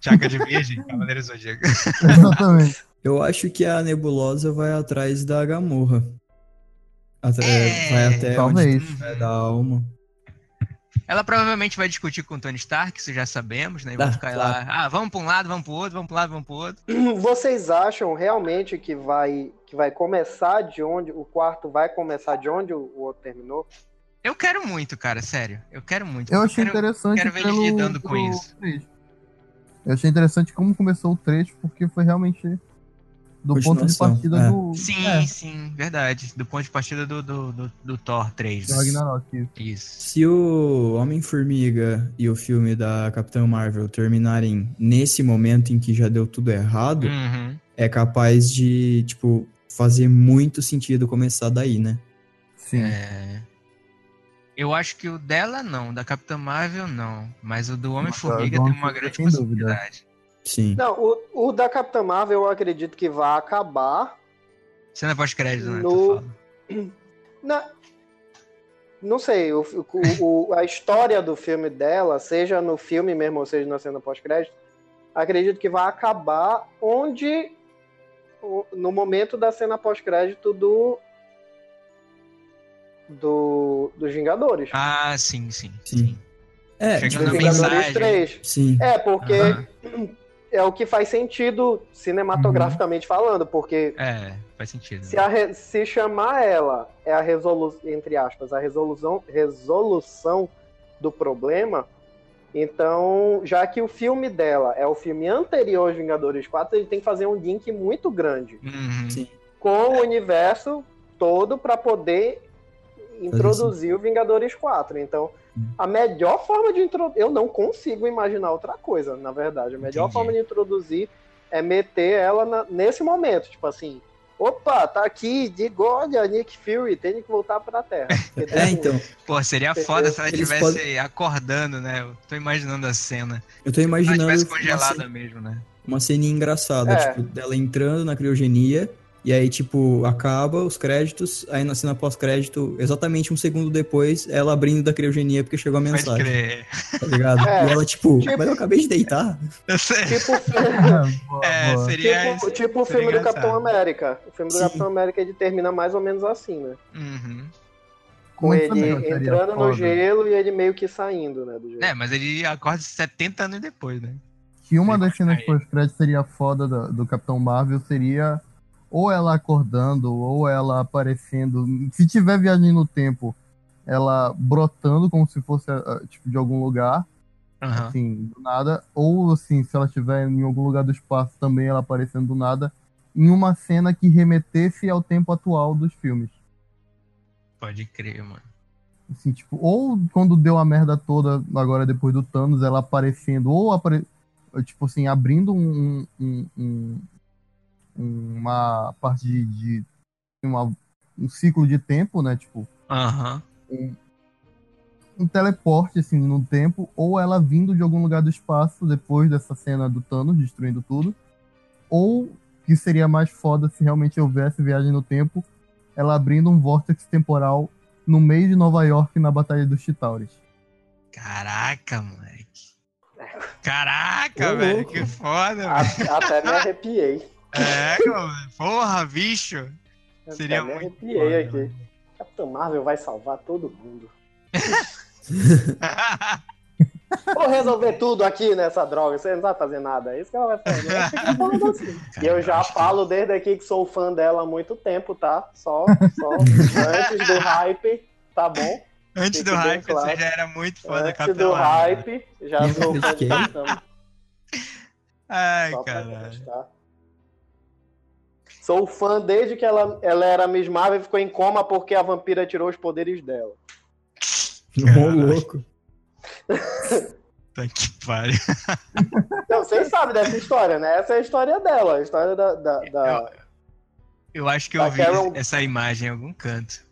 Chaka de Virgem, Cavaleiro Zodíaco. *laughs* Exatamente. Eu acho que a Nebulosa vai atrás da Gamorra. Atra- É, vai até talvez. onde é da alma. Ela provavelmente vai discutir com o Tony Stark, isso já sabemos, né? E vão Ah, ficar claro. lá. Ah, vamos pra um lado, vamos pro outro, vamos pro lado, vamos pro outro. *clears throat* Vocês acham realmente que vai, que vai começar de onde o quarto vai começar de onde o, o outro terminou? Eu quero muito, cara, sério. Eu quero muito. Eu achei quero... interessante quero ver eles pelo, lidando com isso. Eu achei interessante como começou o trecho, porque foi realmente do ponto de partida é. do, Sim, é, sim, verdade. Do ponto de partida do, do, do, do Thor 3. do Ragnarok. Isso. Se o Homem-Formiga e o filme da Capitã Marvel terminarem nesse momento em que já deu tudo errado, Uhum. é capaz de, tipo, fazer muito sentido começar daí, né? Sim. É... Eu acho que o dela não, da Capitã Marvel não. Mas o do Homem-Formiga tem uma grande dúvida. Sim. Não, o, o da Capitã Marvel eu acredito que vai acabar. Cena pós-crédito, né? No- tu fala. Não, não sei, o, o- o- a história do filme dela, seja no filme mesmo ou seja na cena pós-crédito, acredito que vai acabar onde. No momento da cena pós-crédito do. Do, dos Vingadores. Ah, sim, sim. Sim. É, Chega tipo, na dos assim, Vingadores mensagem. 3. sim. É, porque. *clears throat* é o que faz sentido cinematograficamente falando, porque É, faz sentido. se, a re- se chamar ela é a resolução, entre aspas, a resolução, resolução do problema, então, já que o filme dela é o filme anterior aos Vingadores 4, ele tem que fazer um link muito grande Uhum. Com o universo todo para poder introduzir o Vingadores 4. Então, a melhor forma de introduzir. Eu não consigo imaginar outra coisa, na verdade. A melhor Entendi. forma de introduzir é meter ela na- nesse momento. Tipo assim. Opa, tá aqui, digo, olha, Nick Fury, tem que voltar pra Terra. *laughs* É, então. Pô, seria foda se ela estivesse podem- acordando, né? Eu tô imaginando a cena. Eu tô Ela imaginando estivesse uma, congelada cena, mesmo, né? uma ceninha engraçada, É. tipo, dela entrando na criogenia, e aí, tipo, acaba os créditos, aí na cena pós-crédito, exatamente um segundo depois, ela abrindo da criogenia porque chegou a Pode mensagem, crer. tá ligado? É. E ela, tipo, Tipo- mas eu acabei de deitar. Eu sei. *laughs* Tipo, *laughs* boa, É, boa. seria. tipo, tipo o filme do engraçado. Capitão América. O filme do Sim. Capitão América ele termina mais ou menos assim, né? Uhum. Com Muito ele entrando no foda. gelo e ele meio que saindo, né? Do gelo. É, mas ele acorda 70 anos depois, né? Que uma das cenas pós-crédito seria foda do, do Capitão Marvel seria ou ela acordando, ou ela aparecendo. Se tiver viagem no tempo, ela brotando como se fosse ah, tipo de algum lugar, Aham. assim, do nada. Ou assim, se ela estiver em algum lugar do espaço também ela aparecendo do nada, em uma cena que remetesse ao tempo atual dos filmes. Pode crer, mano. Assim, tipo, ou quando deu a merda toda, agora depois do Thanos, ela aparecendo, ou apare... tipo assim, abrindo um, um- um- uma parte de, de uma- um ciclo de tempo, né? Tipo, Aham. um teleporte assim no tempo, ou ela vindo de algum lugar do espaço depois dessa cena do Thanos destruindo tudo, ou que seria mais foda se realmente houvesse viagem no tempo, ela abrindo um vórtice temporal no meio de Nova York na Batalha dos Chitauris. Caraca, moleque. *laughs* Caraca, Ô, velho, louco. que foda, A-. Até me *laughs* arrepiei. É. Porra, bicho. Seria Até me muito arrepiei aqui. mano. Capitão Marvel vai salvar todo mundo. *laughs* Vou resolver tudo aqui nessa droga, você não vai fazer nada. É isso que ela vai fazer. Falando assim. E eu já falo desde aqui que sou fã dela há muito tempo, tá? Só, só *laughs* antes do hype, tá bom? Antes Fique do hype, claro. você já era muito foda, Antes Capitão do Marvel. hype, já sou fã de. Capitão. Ai, constar. Sou fã desde que ela, ela era Miss Marvel e ficou em coma porque a vampira tirou os poderes dela. Ô, louco. *laughs* Tá que pariu. Não, vocês sabem dessa história, né? Essa é a história dela, a história da. da, da- Eu acho que Da eu vi Carol- essa imagem em algum canto.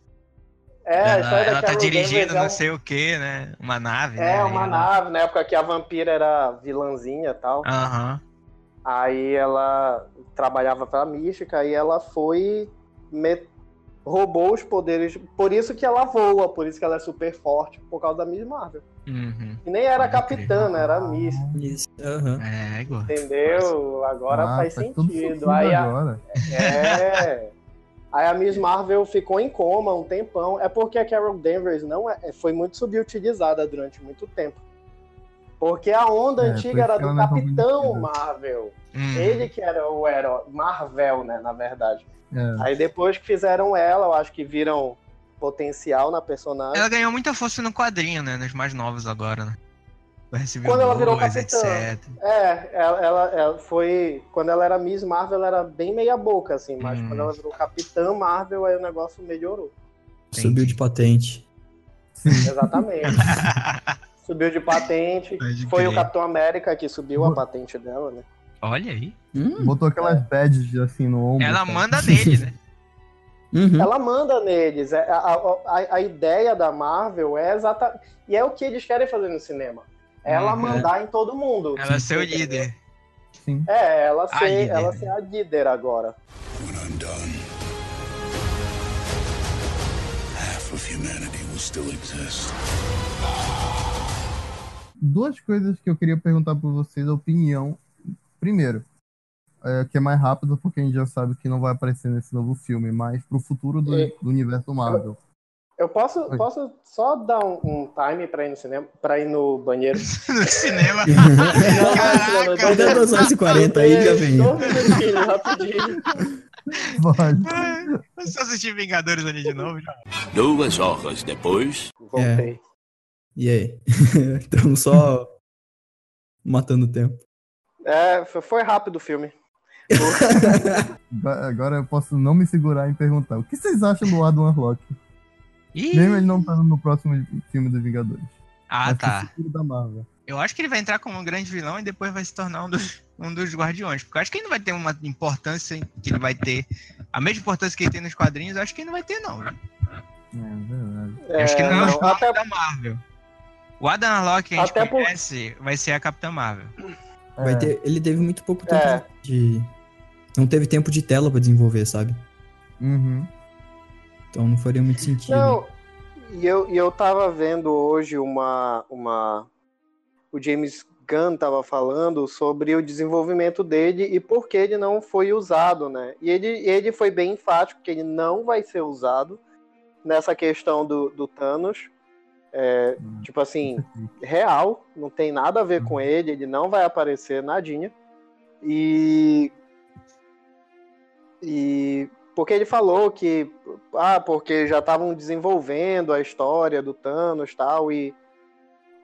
É, a ela história da ela tá Carol dirigindo Danvers é não sei o que, né? Uma nave, né? É, Aí uma ela- nave, na época que a vampira era vilãzinha e tal. Aham. Aí ela trabalhava pra mística e ela foi. me- roubou os poderes. Por isso que ela voa, por isso que ela é super forte, por causa da Miss Marvel. Uhum. E nem era capitã, né? Era Miss. Isso, aham. É, igual. Entendeu? Agora Ah, faz tudo sentido. Aí a, agora. é. Aí a Miss Marvel ficou em coma um tempão. É porque a Carol Danvers não é, foi muito subutilizada durante muito tempo. Porque a onda É, antiga era do é tão Capitão. Marvel. Uhum. Ele que era o herói. Marvel, né? Na verdade. É. Aí depois que fizeram ela, eu acho que viram potencial na personagem. Ela ganhou muita força no quadrinho, né? Nos mais novos agora, né? Quando ela virou capitã. etc. É, ela, ela- ela foi. Quando ela era Miss Marvel, ela era bem meia boca, assim, mas Hum. quando ela virou Capitã Marvel, aí o negócio melhorou. Subiu de patente. Exatamente. *laughs* subiu de patente. Pode Foi crer. o Capitão América que subiu a patente dela, né? Olha aí. Hum, Botou aquelas badges assim no ombro. Ela cara. manda nele, né? *laughs* uhum. Ela manda neles. É, A, a, a- a ideia da Marvel é exatamente. E é o que eles querem fazer no cinema. Ela Uhum. mandar em todo mundo. Ela é seu Entendeu? líder. Sim. É, ela A ser, líder. ela ser a líder agora. When I'm done, of humanity will still exist. Duas coisas que eu queria perguntar pra vocês, a opinião. Primeiro, é, que é mais rápido, porque a gente já sabe que não vai aparecer nesse novo filme, mas pro futuro do, E- do universo Marvel. Eu posso, Oi. posso só dar um, um time pra ir no cinema, para ir no banheiro? no cinema. Caraca, Caraca. Dá 2 horas e 40 aí, já vem. Dois minutinhos, rapidinho. Pode. Eu só assisti Vingadores ali de novo. já. Duas horas depois. Voltei. E aí? *laughs* Estamos só matando o tempo. É, foi- rápido o filme. Agora- eu posso não me segurar em perguntar. O que vocês acham do Adam Warlock? Ih, Mesmo ele não tá no próximo filme dos Vingadores. ah, Mas tá. Marvel. Eu acho que ele vai entrar como um grande vilão e depois vai se tornar um dos, um dos guardiões. Porque eu acho que ele não vai ter uma importância que ele vai ter. A mesma importância que ele tem nos quadrinhos, eu acho que ele não vai ter, não. viu? É verdade. Eu acho que É, não é vilão até, da Marvel. O Adam Warlock que a gente Até por- conhece vai ser a Capitã Marvel. Vai É, ter, ele teve muito pouco tempo É. de. Não teve tempo de tela pra desenvolver, sabe? uhum. Então não faria muito sentido. Não, e eu, e eu tava vendo hoje uma, uma. O James Gunn tava falando sobre o desenvolvimento dele e por que ele não foi usado, né? E ele, ele foi bem enfático que ele não vai ser usado nessa questão do, do Thanos. É, tipo assim, real, não tem nada a ver com ele, ele não vai aparecer nadinha. E. E. Porque ele falou que. Ah, porque já estavam desenvolvendo a história do Thanos e tal, e.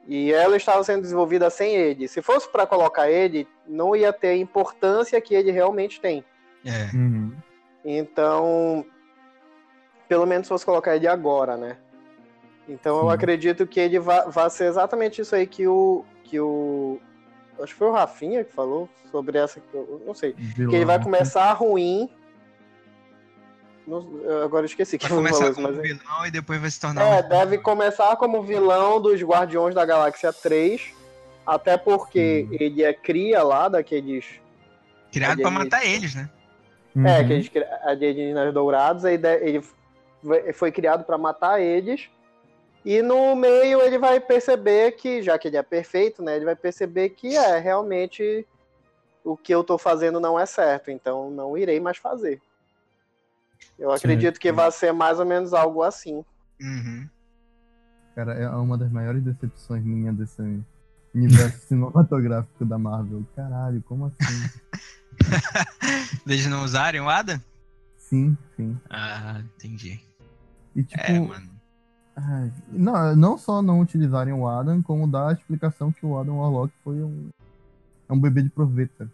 E ela estava sendo desenvolvida sem ele. Se fosse para colocar ele, não ia ter a importância que ele realmente tem. É. Uhum. Então, pelo menos se fosse colocar ele agora, né? Então eu Sim. acredito que ele vai, ser exatamente isso aí que o. Que o acho que foi o Rafinha que falou sobre essa. eu Não sei. Que ele vai começar ruim. Não- eu agora eu esqueci que Vai ele falou começar isso, como mas. vilão e depois vai se tornar É, um... deve começar como vilão dos Guardiões da Galáxia 3. Até porque ele é cria lá daqueles. criado pra Alienígena. matar eles, né? Uhum. É, aqueles cri- alienígenas dourados. Aí de- ele foi- foi criado pra matar eles. E no meio ele vai perceber que, já que ele é perfeito, né? Ele vai perceber que é realmente o que eu tô fazendo não é certo. Então não irei mais fazer. Eu acredito que vai ser mais ou menos algo assim. Uhum. Cara, é uma das maiores decepções minhas desse universo *laughs* cinematográfico da Marvel. Caralho, como assim? *laughs* Eles não usarem o Adam? Sim, sim. Ah, entendi. E tipo, É, mano. Ai, não, não só não utilizarem o Adam, como dar a explicação que o Adam Warlock foi um, é um bebê de proveta.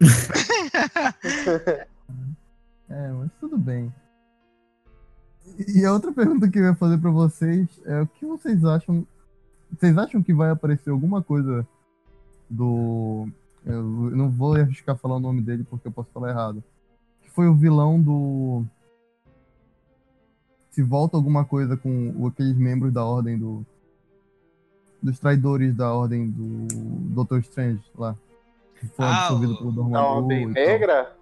*laughs* É, mas tudo bem. E a outra pergunta que eu ia fazer pra vocês é o que vocês acham? Vocês acham que vai aparecer alguma coisa do. Eu não vou arriscar falar o nome dele porque eu posso falar errado. Que foi o vilão do. Se volta alguma coisa com aqueles membros da ordem do. Dos traidores da ordem do Doutor Strange lá. Que foi Ah, absorvido pelo Da Dormammu Ordem e tal Negra?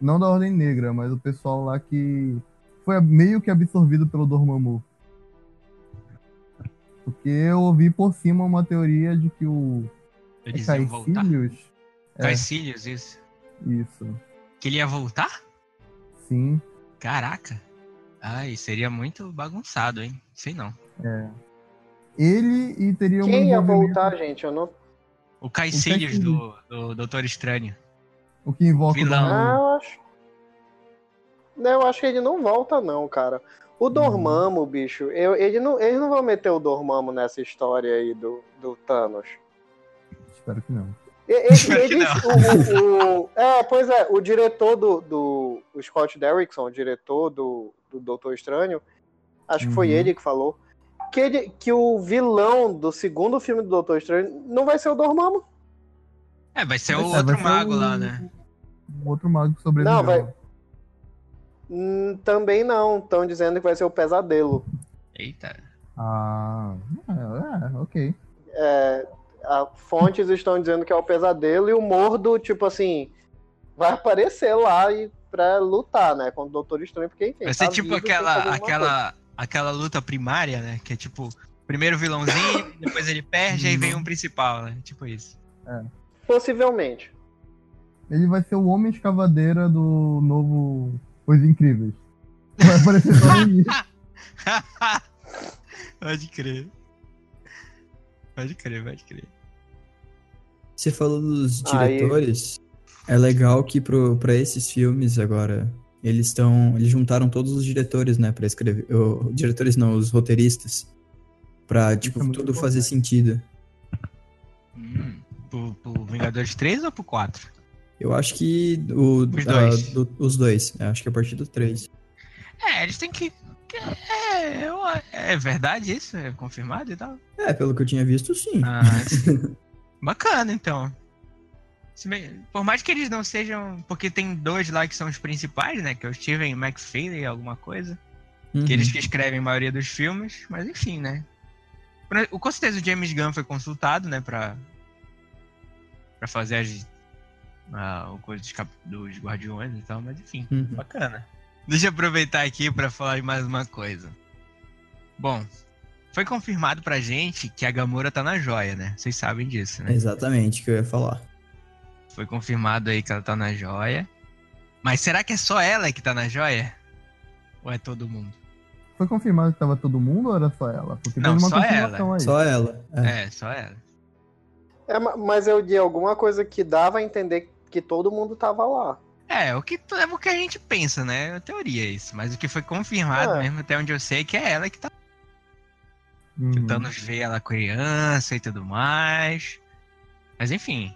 não da Ordem Negra, mas o pessoal lá que foi meio que absorvido pelo Dormammu. Porque eu ouvi por cima uma teoria de que o Eles é iam voltar. Caecilius... É, Caecilius, isso. isso. Que ele ia voltar? Sim, Caraca. Ai, seria muito bagunçado, hein? Sei não. ele e teria um Quem ia envolvimento- voltar, gente? Eu não. O Caecilius. do, do Doutor Estranho. O que invoca Vilão. o Dormammu. Ah, eu acho. Não, eu acho que ele não volta, não, cara. O Dormammu, bicho, eu, ele não, eles não vão meter o Dormammu nessa história aí do, do Thanos. Espero que não. E- e- que Eles, o, o- o- é, pois é, o diretor do, do o Scott Derrickson, o diretor do, do Doutor Estranho, acho que foi Uhum. ele que falou, que, ele, que o vilão do segundo filme do Doutor Estranho não vai ser o Dormammu. É, vai ser É, o vai outro ser mago o- lá, né? O outro mago que sobreviveu. Não, vai- Hum, também não, estão dizendo que vai ser o Pesadelo. Eita. Ah, é, é, ok. É, a, fontes estão dizendo que é o Pesadelo e o Mordo, tipo assim, vai aparecer lá e pra lutar, né, contra o Doutor Estranho, porque enfim, Vai ser tá tipo aquela, coisa. aquela, aquela luta primária, né? Que é tipo, primeiro vilãozinho, *laughs* depois ele perde, aí vem um principal, né? Tipo isso. Possivelmente. Ele vai ser o homem escavadeira do novo Os Incríveis. Vai aparecer só *laughs* no pode crer. Pode crer, pode crer. Você falou dos Aí- diretores. É legal que pro, pra esses filmes agora, eles estão. Eles juntaram todos os diretores, né, pra escrever. o- diretores não, os roteiristas. Pra, tipo, é tudo fazer importante. sentido. Hum, pro, pro Vingadores 3 ou pro 4? Eu acho que o, Os a- dois. do- os dois. Eu acho que a partir do 3. É, eles têm que. É, é verdade isso? É confirmado e tal? É, pelo que eu tinha visto, sim. Ah, *laughs* bacana, então. Por mais que eles não sejam. Porque tem dois lá que são os principais, né? Que é o Steven McFeely, alguma coisa. Uhum. Que eles que escrevem a maioria dos filmes. Mas enfim, né? Com certeza o James Gunn foi consultado, né? Pra, pra fazer as. ah, o coisa dos, cap- dos Guardiões e tal. Mas enfim. Uhum. Bacana. Deixa eu aproveitar aqui pra falar de mais uma coisa. Bom, foi confirmado pra gente que a Gamora tá na joia, né? Vocês sabem disso, né? Exatamente o que eu ia falar. Foi confirmado aí que ela tá na joia. Mas será que é só ela que tá na joia? Ou é todo mundo? Foi confirmado que tava todo mundo ou era só ela? Porque Não, só confirmação aí. Só ela. É. É, só ela. É, ma- mas eu li alguma coisa que dava a entender que todo mundo tava lá. É, o que é o que a gente pensa, né? É teoria isso. Mas o que foi confirmado É. mesmo, até onde eu sei, é que é ela que tá Uhum. tentando ver ela criança e tudo mais. Mas enfim.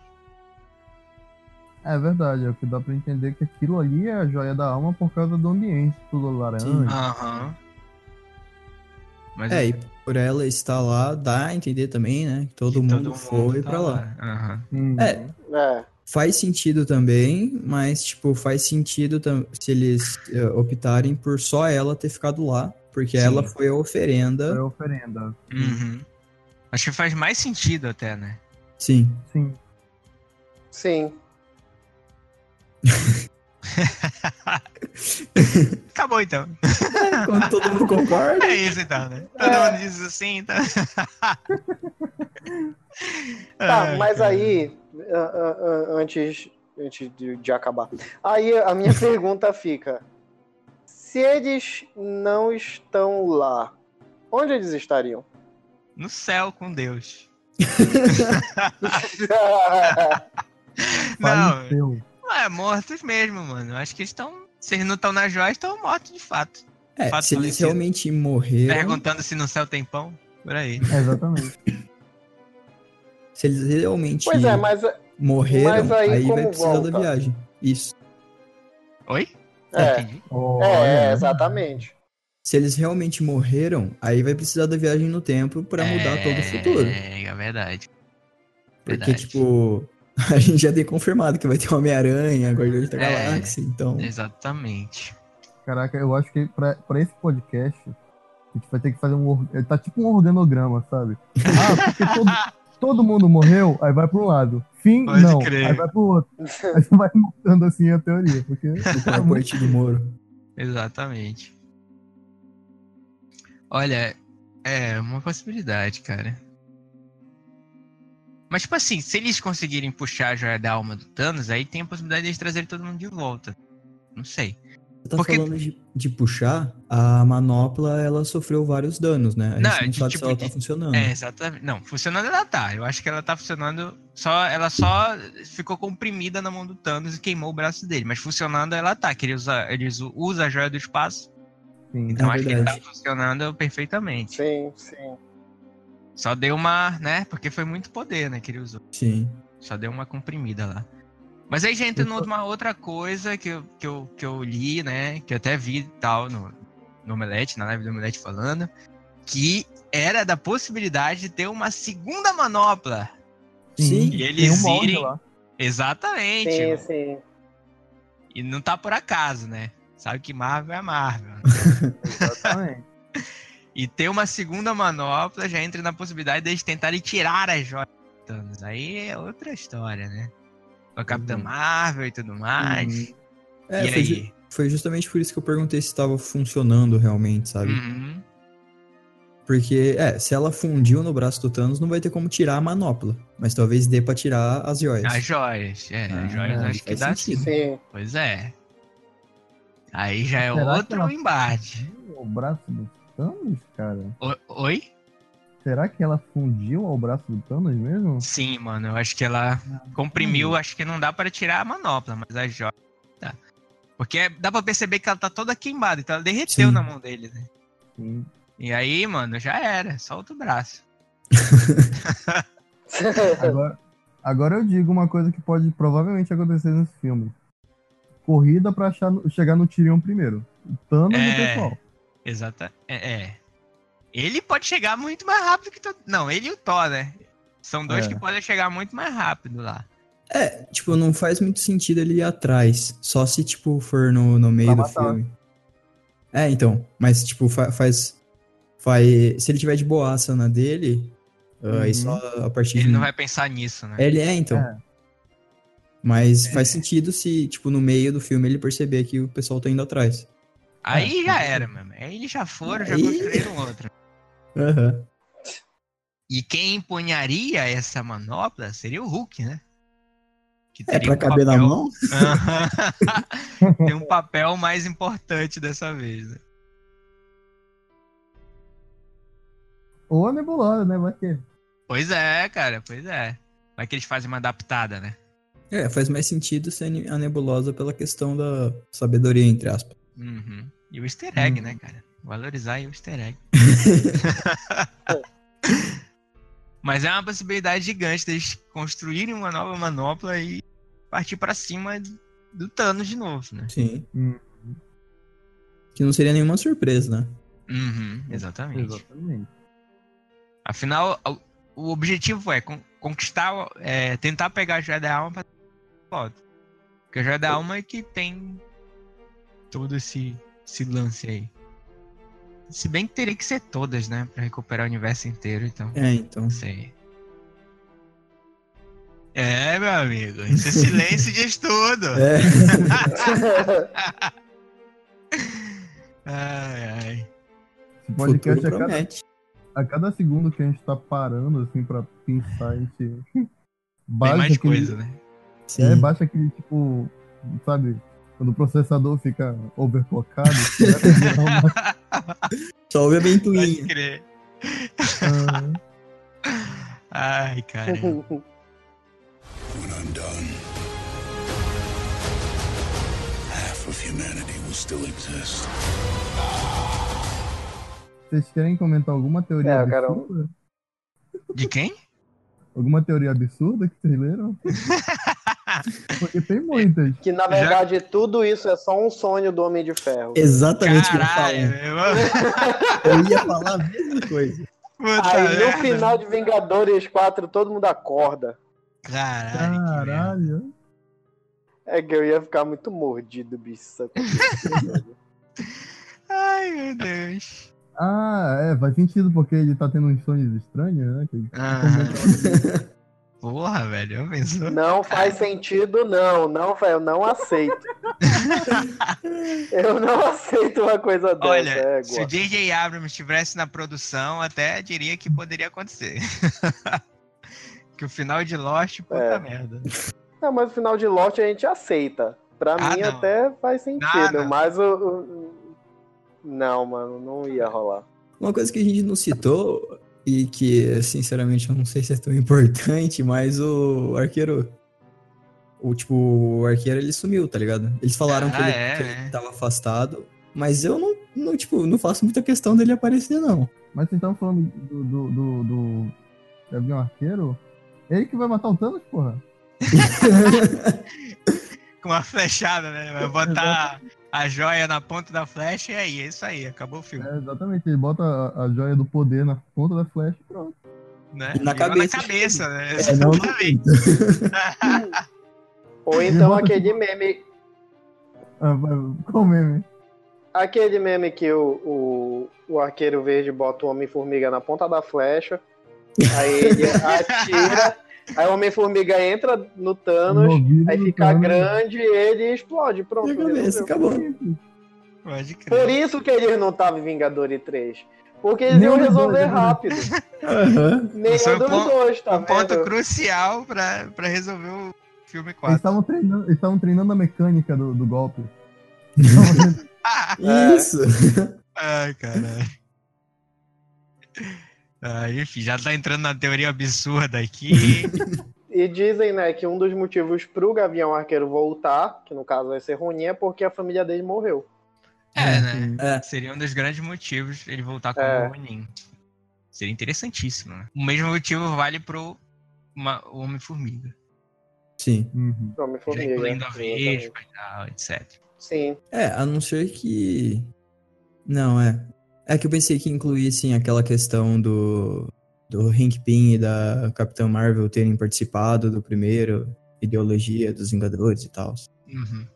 É verdade, é o que dá pra entender que aquilo ali é a joia da alma por causa do ambiente, tudo laranja. Aham. Mas É, e por ela estar lá, dá a entender também, né? Que todo, que mundo, foi tá pra lá. Aham. Uhum. É. É. Faz sentido também, mas, tipo, faz sentido se eles eh, optarem por só ela ter ficado lá, porque Sim. ela foi a oferenda. oferenda. Uhum. Acho que faz mais sentido até, né? Sim. Sim. Sim. *laughs* *laughs* Acabou então. *laughs* Quando todo mundo concorda. É isso então, né? Todo É. mundo diz assim, então. *laughs* Tá, mas aí, ah, ah, ah, antes, antes de, de acabar, aí a minha pergunta fica: se eles não estão lá, onde eles estariam? No céu com Deus. Não, Faleceu. é mortos mesmo, mano. Acho que eles estão. Se eles não estão na joia, estão mortos de fato. É, Fato se eles realmente morreram. Perguntando se no céu tem pão. Por aí. É, exatamente. *laughs* Se eles realmente pois é, mas morreram, mas aí aí, vai precisar volta? da viagem. Isso. Oi? É. Entendi. Olha, é, exatamente. Se eles realmente morreram, aí vai precisar da viagem no tempo pra mudar todo o futuro. É, é verdade. Porque, Verdade. tipo, *laughs* a gente já tem confirmado que vai ter Homem-Aranha, Guardiões da É. Galáxia, então. Exatamente. Caraca, eu acho que pra, pra esse podcast, a gente vai ter que fazer um. tá tipo um organograma, sabe? *laughs* Ah, porque todo, todo mundo morreu, aí vai pra um lado. Fim, Pode não. crer. Aí vai pro outro. Aí você vai mudando assim a teoria. Porque *laughs* O é muito do Moro. Exatamente. Olha, é uma possibilidade, cara. Mas, tipo assim, se eles conseguirem puxar a joia da alma do Thanos, aí tem a possibilidade de eles trazerem todo mundo de volta. Não sei. Você tá Porque- falando de, de puxar, a manopla, ela sofreu vários danos, né? A Não, gente não sabe tipo se ela tá funcionando. É, exatamente. Não, funcionando ela tá. Eu acho que ela tá funcionando. Só, ela só ficou comprimida na mão do Thanos e queimou o braço dele. Mas funcionando ela tá. Que ele usa, ele usa a joia do espaço. Sim. Então É acho que ele tá verdade. funcionando perfeitamente. Sim, sim. Só deu uma, né? Porque foi muito poder, né? Que ele usou. Sim. Só deu uma comprimida lá. Mas aí já entra numa outra coisa que eu, que, eu, que eu li, né? Que eu até vi e tal no, no Omelete, na live do Omelete falando. Que era da possibilidade de ter uma segunda manopla. Sim. E tem eles um molde irem- lá. Exatamente. Sim, sim. E não tá por acaso, né? Sabe que Marvel é Marvel. *laughs* Exatamente. E ter uma segunda manopla já entra na possibilidade deles tentarem tirar as joias do Thanos. Aí é outra história, né? Com a Capitã Uhum. Marvel e tudo mais. É, e foi, ju- foi justamente por isso que eu perguntei se estava funcionando realmente, sabe? Uhum. Porque, é, se ela fundiu no braço do Thanos, não vai ter como tirar a manopla. Mas talvez dê pra tirar as joias. As joias. É, Ah, as joias acho que dá sentido. sim. Pois é. Aí já é Será outro ela- embate. O braço do Thanos, cara? O- Oi? Será que ela fundiu ao braço do Thanos mesmo? Sim, mano. Eu acho que ela comprimiu. Hum. Acho que não dá pra tirar a manopla, mas as joias. Dá. Porque dá pra perceber que ela tá toda queimada. Então ela derreteu Sim. na mão dele, né? Sim. E aí, mano, já era. Solta o braço. *laughs* Agora, agora eu digo uma coisa que pode provavelmente acontecer nesse filme. Corrida pra achar, chegar no Tyrion primeiro. O Thanos e o É. pessoal. Exata. É, é. Ele pode chegar muito mais rápido que todo. Não, ele e o Thor, né? São dois É. que podem chegar muito mais rápido lá. É, tipo, não faz muito sentido ele ir atrás. Só se, tipo, for no, no meio do filme. É, então. Mas, tipo, fa- faz. Faz. Se ele tiver de boaça na dele, aí Uhum. só a partir Ele de. não vai pensar nisso, né? Ele é, então. É. Mas faz sentido se, tipo, no meio do filme ele perceber que o pessoal tá indo atrás. Aí É, já com era, mesmo. Aí eles já foram, já Aí- construíram outro. Aham. E quem empunharia essa manopla seria o Hulk, né? Que É teria pra um caber na papel- mão? Aham. *laughs* Tem um papel mais importante dessa vez. Né? Ou a nebulosa, né? Vai ter. Pois é, cara, pois é. Vai que eles fazem uma adaptada, né? É, faz mais sentido ser a nebulosa pela questão da sabedoria, entre aspas. Uhum. E o easter egg, Hum. né, cara? Valorizar aí o easter egg. *laughs* Mas é uma possibilidade gigante deles construírem uma nova manopla e partir pra cima do Thanos de novo, né? Sim. Hum. Que não seria nenhuma surpresa, né? Uhum, exatamente. Exatamente. Afinal, o, objetivo é con- conquistar, é, tentar pegar a joia da alma pra foto. Porque a joia da alma é que tem todo esse, esse lance aí. Se bem que teria que ser todas, né? Pra recuperar o universo inteiro, então. É, então. Sei. É, meu amigo. Esse *laughs* silêncio diz tudo. É. *laughs* Ai, ai. Esse podcast a cada, a cada segundo que a gente tá parando, assim, pra pensar, a gente. Tem Baixa mais aquele, coisa, né? Sim. É, baixa aquele tipo. Sabe? Quando o processador fica overclockado, a *laughs* virar uma- *laughs* Só ouve a Pode ventoinha. crer. Ah, Ai, cara. When I'm done, half of humanity will still exist. Vocês querem comentar alguma teoria É, absurda? De quem? Alguma teoria absurda que vocês leram? *laughs* Porque tem muitas. que na verdade tudo isso é só um sonho do Homem de Ferro. Exatamente o que eu Caralho, irmão. *laughs* Eu ia falar a mesma coisa. Puta Aí no merda. final de Vingadores 4 todo mundo acorda. Caralho. Caralho. É que eu ia ficar muito mordido, bicho. *laughs* Ai, meu Deus. Ah, é, faz sentido porque ele tá tendo uns sonhos estranhos, né? Que ele Aham. *laughs* Porra, velho, já pensou? não faz *laughs* sentido, não. Não, eu não aceito. *laughs* eu não aceito uma coisa dessa. Olha, é, se o. J.J. Abrams estivesse na produção, até diria que poderia acontecer. *laughs* que o final de Lost, puta É. merda. Não, mas o final de Lost a gente aceita. Pra Ah, mim não. até faz sentido, Ah, não. mas o, o- Não, mano, não ia rolar. Uma coisa que a gente não citou, e que, sinceramente, eu não sei se é tão *laughs* importante, mas o arqueiro. O tipo, o arqueiro ele sumiu, tá ligado? Eles falaram que, Ah, ele, é, que é. ele tava afastado, mas eu não, não, tipo, não faço muita questão dele aparecer, não. Mas vocês estão falando do, do, do, do Gavião Arqueiro? Ele que vai matar o Thanos, porra. *laughs* Com uma flechada, né? Vai botar a joia na ponta da flecha e aí, é isso aí, acabou o filme. É, exatamente, ele bota a, a joia do poder na ponta da flecha e pronto. Né? E na Virou cabeça. Na cabeça, né? É, Exatamente. *laughs* Ou então aquele meme. Ah, qual meme? Aquele meme que o, o, o arqueiro verde bota o Homem-Formiga na ponta da flecha. Aí ele *laughs* atira, Aí o Homem-Formiga entra no Thanos, aí fica Thanos. grande e ele explode. Pronto. E a cabeça, acabou. Pode Por isso que eles não estavam em Vingadores 3. Porque eles Nem iam resolver né? rápido. Nem Esse é um dos pon- dois, tá um ponto vendo? crucial pra, pra resolver o filme Eles 4. estavam treinando, eles estavam treinando a mecânica do, do golpe. *laughs* Isso. Ai, caralho. Ah, enfim, já tá entrando na teoria absurda aqui. *laughs* E dizem, né, que um dos motivos pro Gavião Arqueiro voltar, que no caso vai ser Ronin, é porque a família dele morreu. É, né? É. Seria um dos grandes motivos ele voltar como É. Ronin. Seria interessantíssimo, né? O mesmo motivo vale pro uma- o Homem-Formiga. Sim. Uhum. Não, me Já formiga. incluindo a. Vespa e tal, etc. Sim. É, a não ser que. Não, é. É que eu pensei que incluíssem aquela questão do. Do Hank Pym e da Capitã Marvel terem participado do primeiro ideologia dos Vingadores e tal. Uhum.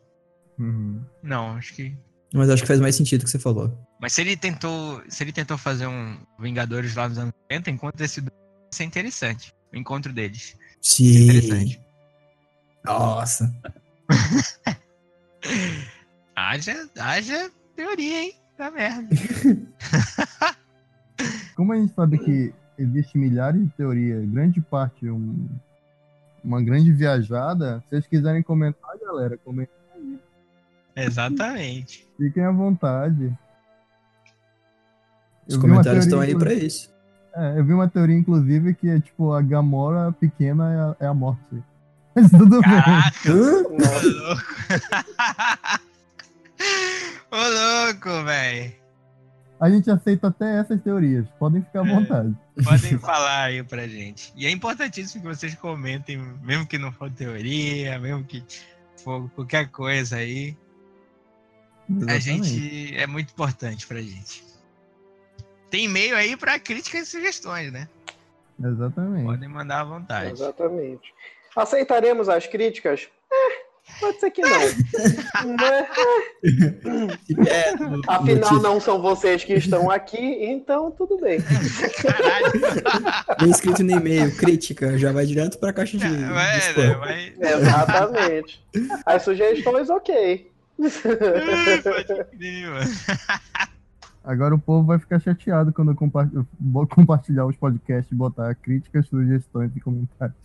Uhum. Não, acho que. Mas acho que faz mais sentido o que você falou. Mas se ele tentou. Se ele tentou fazer um Vingadores lá nos anos 90, enquanto esse do- vai ser interessante. O encontro deles. Sim. Interessante. Nossa. *laughs* Haja, haja teoria, hein? Da merda. *laughs* Como a gente sabe que existe milhares de teorias, grande parte um- uma grande viajada, se vocês quiserem comentar, galera, comentem, Exatamente. fiquem à vontade. Os Eu comentários estão aí pra isso. É, eu vi uma teoria, inclusive, que é tipo, a Gamora pequena é a, é a morte. *laughs* Mas tudo bem. Caraca, ô Nossa, louco. *laughs* Ô louco, velho. A gente aceita até essas teorias, podem ficar à É. vontade. Podem *laughs* falar aí pra gente. E é importantíssimo que vocês comentem, mesmo que não for teoria, mesmo que for qualquer coisa aí. A Exatamente. gente é muito importante pra gente. Tem e-mail aí pra críticas e sugestões, né? Exatamente. Podem mandar à vontade. exatamente. Aceitaremos as críticas? É, pode ser que não. *laughs* É, no- Afinal, no não são vocês que estão aqui, então tudo bem. Caralho. Bem escrito no e-mail, crítica, já vai direto pra caixa de, né? spam. Vai. Exatamente. As sugestões, ok. Pode crer, mano. Agora o povo vai ficar chateado quando eu compa- eu compartilhar os podcasts e botar críticas, sugestões e comentários.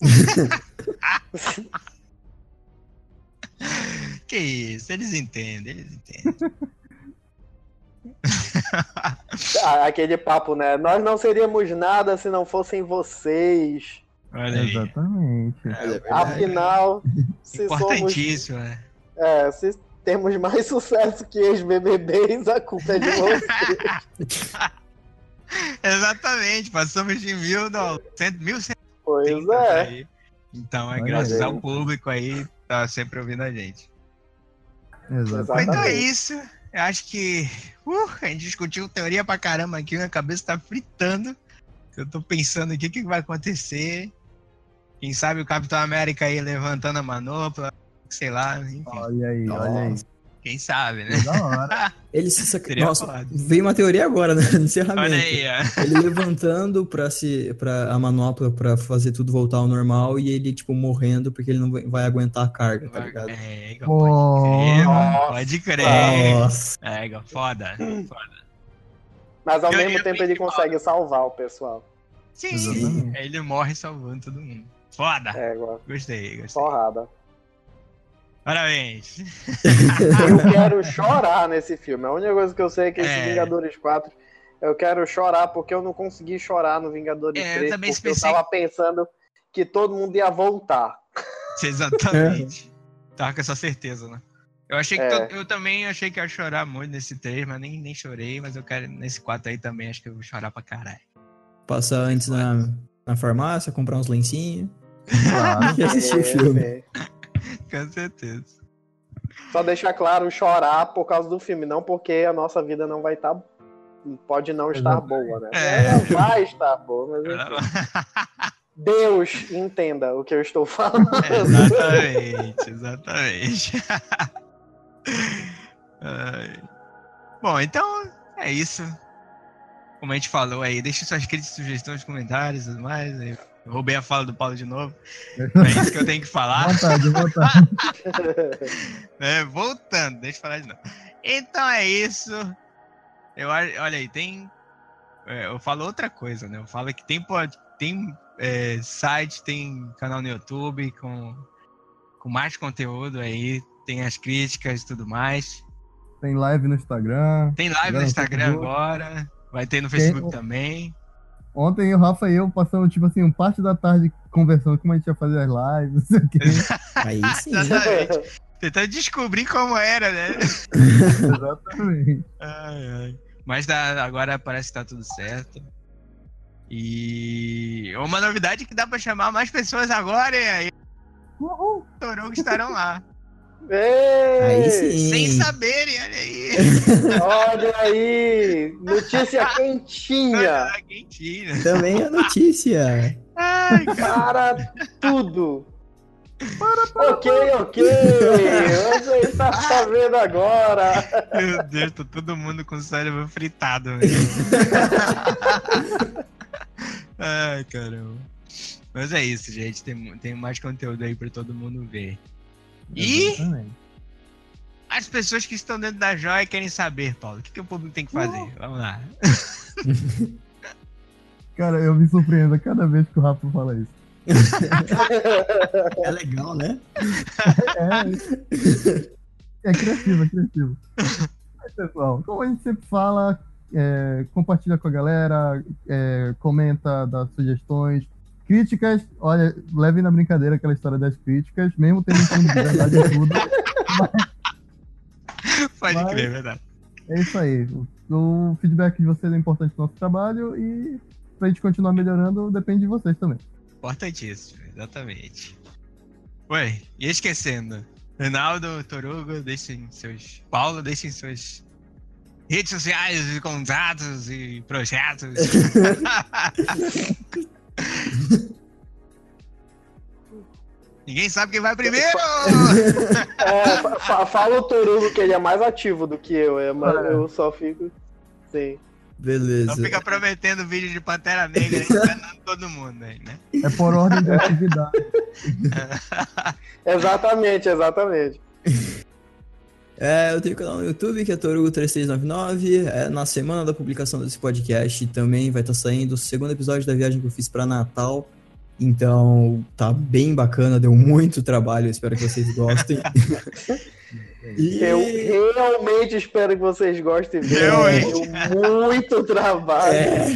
*laughs* *laughs* Que isso, eles entendem, eles entendem. *laughs* Ah, Aquele papo, né? Nós não seríamos nada se não fossem vocês. Olha. Exatamente. É, verdade. Afinal, se somos. Importantíssimo, né? É, se temos mais *laughs* sucesso que os BBBs, a culpa é de vocês. Exatamente, passamos de mil dólares, cento- mil cento Pois é. aí. Então é Olha graças aí. ao público aí, tá sempre ouvindo a gente. Exatamente. Mas então é isso. Eu acho que uh, a gente discutiu teoria pra caramba aqui, minha cabeça tá fritando. Eu tô pensando aqui o que, que vai acontecer. Quem sabe o Capitão América aí levantando a manopla, sei lá, enfim. Olha aí, olha aí. Quem sabe, né? Da hora. *laughs* Ele se sac... Nossa, foda. veio uma teoria agora, né? *laughs* No encerramento. Olha aí, ó. Ele levantando pra se, pra a manopla pra fazer tudo voltar ao normal e ele, tipo, morrendo porque ele não vai- aguentar a carga, tá ligado? É, Pô. pode crer, mano. Pode crer. Nossa. É, foda. foda. Mas ao Eu- mesmo tempo ele consegue salvar o pessoal. Sim, Exatamente. ele morre salvando todo mundo. Foda. É, igual. Gostei, gostei. Porrada. Parabéns. *laughs* Eu quero *laughs* chorar nesse filme. A única coisa que eu sei é que esse É. Vingadores 4, eu quero chorar porque eu não consegui chorar no Vingadores É, eu 3, também porque eu pensei- tava pensando que todo mundo ia voltar. *laughs* Exatamente. Tava com essa certeza, né? Eu achei que É. to- eu também achei que ia chorar muito nesse 3, mas nem, nem chorei, mas eu quero nesse 4 aí também acho que eu vou chorar pra caralho. Passar antes na, na farmácia, comprar uns lencinhos Claro. e assistir o É, filme. *laughs* Com certeza. Só deixar claro, chorar por causa do filme, não porque a nossa vida não vai estar. pode não estar boa, né? É. Ela vai estar boa, mas enfim. Deus entenda o que eu estou falando. *laughs* exatamente, exatamente. *laughs* Ai. Bom, então é isso. Como a gente falou aí, deixe suas críticas, sugestões, comentários e tudo mais. aí Roubei a fala do Paulo de novo. *laughs* É isso que eu tenho que falar. vontade, vontade. *laughs* É, voltando, deixa eu falar de novo. Então é isso. Eu, olha aí, tem. é, eu falo outra coisa, né? Eu falo que tem, tem é, site, tem canal no YouTube com, com mais conteúdo aí, tem as críticas e tudo mais. Tem live no Instagram. Tem live no Instagram agora, vai ter no Facebook também. Ontem o Rafa e eu passamos, tipo assim, um parte da tarde conversando como a gente ia fazer as lives, não sei o quê. *laughs* Aí sim. Exatamente. Tentando descobrir como era, né? *laughs* Exatamente. Ai, ai. Mas dá- agora parece que tá tudo certo. E uma novidade é que dá pra chamar mais pessoas agora, e aí Uhul. Torongo estarão lá. Ei, Aí sim. Sem saberem, olha aí. Olha aí, notícia *laughs* quentinha. Olha, quentinho. Também a notícia. Ai, cara. Para tudo. Ok, ok. Você está sabendo agora. Meu Deus, tá todo mundo com o cérebro fritado. *laughs* Ai, caramba. Mas é isso, gente. Tem, tem mais conteúdo aí pra todo mundo ver. E as pessoas que estão dentro da joia querem saber, Paulo. O que, que o público tem que fazer? Vamos lá. *laughs* Cara, eu me surpreendo a cada vez que o Rafa fala isso. É legal, né? É, é criativo, é criativo. Mas, pessoal, como a gente sempre fala, é, compartilha com a galera, é, comenta, dá sugestões, críticas. Olha, leve na brincadeira aquela história das críticas, mesmo tendo fundo de verdade tudo. *laughs* Pode Mas- crer, é verdade. É isso aí. O, o feedback de vocês é importante pro nosso trabalho e pra gente continuar melhorando depende de vocês também. Importantíssimo, exatamente. Ué, e esquecendo. Reinaldo, Torugo, deixem seus. Paulo, deixem suas redes sociais, e contatos e projetos. *laughs* Ninguém sabe quem vai primeiro! *laughs* *laughs* É, fa- fa- fala o Torugo que ele é mais ativo do que eu, é, mas É. eu só fico. Sim. Beleza. Não fica prometendo vídeo de Pantera Negra *laughs* enganando todo mundo aí, né? É por ordem de atividade. Exatamente, exatamente. É, eu tenho canal no YouTube que é Torugo3399. É, na semana da publicação desse podcast também vai estar saindo o segundo episódio da viagem que eu fiz para Natal. Então tá bem bacana, deu muito trabalho, espero que vocês gostem. *laughs* e Eu realmente espero que vocês gostem. Deu muito trabalho. é,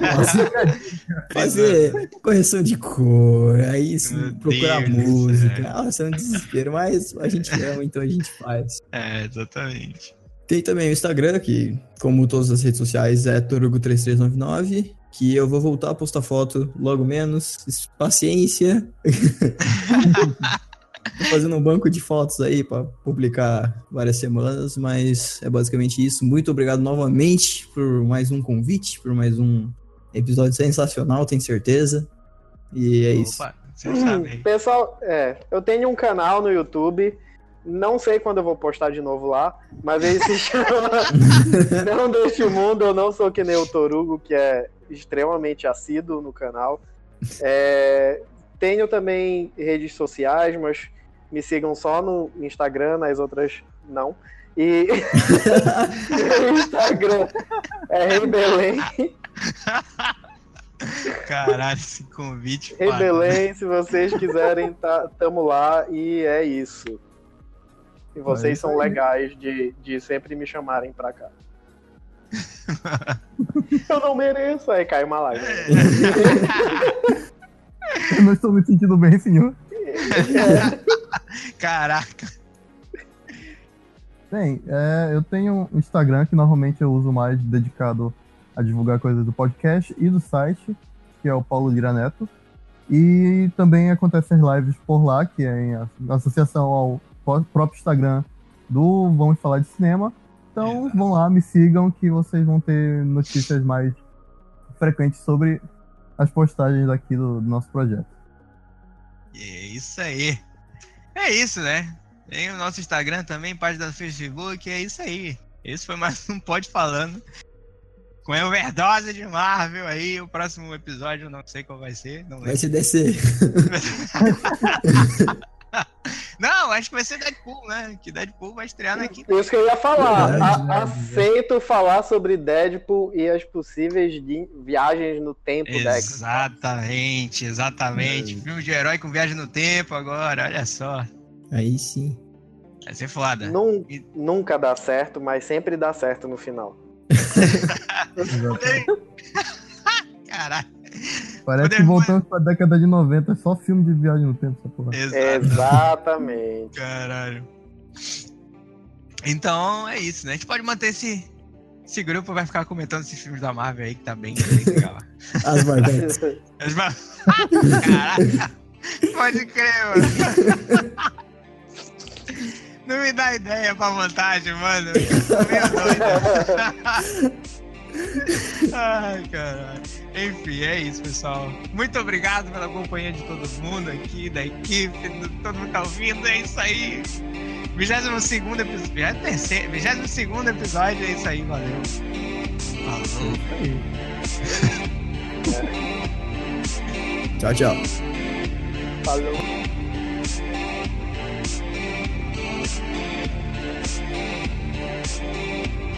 nossa, *laughs* fazer correção de cor, aí Meu procurar Deus música. céu. Nossa, é um desespero, mas a gente ama, então a gente faz. É, exatamente. Tem também o Instagram, que, como todas as redes sociais, é Torugo3399, que eu vou voltar a postar foto logo menos. Paciência. *laughs* Tô fazendo um banco de fotos aí para publicar várias semanas, mas é basicamente isso. Muito obrigado novamente por mais um convite, por mais um episódio sensacional, tenho certeza. E é isso. Opa, vocês sabem. *laughs* Pessoal, é, eu tenho um canal no YouTube. Não sei quando eu vou postar de novo lá, mas ele se chama *laughs* Não Deste Mundo, eu não sou que nem o Torugo, que é extremamente assíduo no canal. É, tenho também redes sociais, mas me sigam só no Instagram, nas outras não. E *laughs* meu Instagram é Rei Belém. *laughs* Caralho, esse convite. Rei. Belém, se vocês quiserem, tá, tamo lá e é isso. E vocês são legais de, de sempre me chamarem pra cá. *laughs* Eu não mereço, aí cai uma lágrima. Eu não estou me sentindo bem, senhor. *laughs* Caraca. Bem, é, eu tenho um Instagram que normalmente eu uso mais dedicado a divulgar coisas do podcast e do site, que é o Paulo Lira Neto. E também acontecem as lives por lá, que é em associação ao pró- próprio Instagram do Vamos Falar de Cinema. Então Exato. vão lá, me sigam, que vocês vão ter notícias mais frequentes sobre as postagens daqui do, do nosso projeto. É isso aí. É isso, né? Tem o nosso Instagram também, página do Facebook, é isso aí. Esse foi mais um Pode Falando. Com a overdose de Marvel aí, o próximo episódio eu não sei qual vai ser. Não, Vai se descer. *laughs* não, acho que vai ser Deadpool, né? Que Deadpool vai estrear na quinta. Isso que eu ia falar. Verdade, A- verdade. aceito falar sobre Deadpool e as possíveis viagens no tempo da X. Exatamente, exatamente. Filme de herói com viagem no tempo agora, olha só. Aí sim. Vai ser foda. Nun- Nunca dá certo, mas sempre dá certo no final. *laughs* *laughs* Exatamente. *laughs* Caralho. Parece que Poder- voltamos pra década de 90, é só filme de viagem no tempo, essa porra. Exatamente. Caralho. Então é isso, né? A gente pode manter esse. Esse grupo vai ficar comentando esses filmes da Marvel aí que tá bem, bem legal. *laughs* As Marvetes. *laughs* As Mar- Caraca! Pode crer, mano. Não me dá ideia pra montagem, mano. Eu tô meio doido. *laughs* Ai, caralho. Enfim, é isso, pessoal. Muito obrigado pela companhia de todo mundo aqui, da equipe, do, todo mundo tá ouvindo. É isso aí. 22 episódio. 22 é episódio, é isso aí, valeu. Falou. tchau, tchau. Falou. Thank you.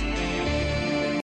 Yeah.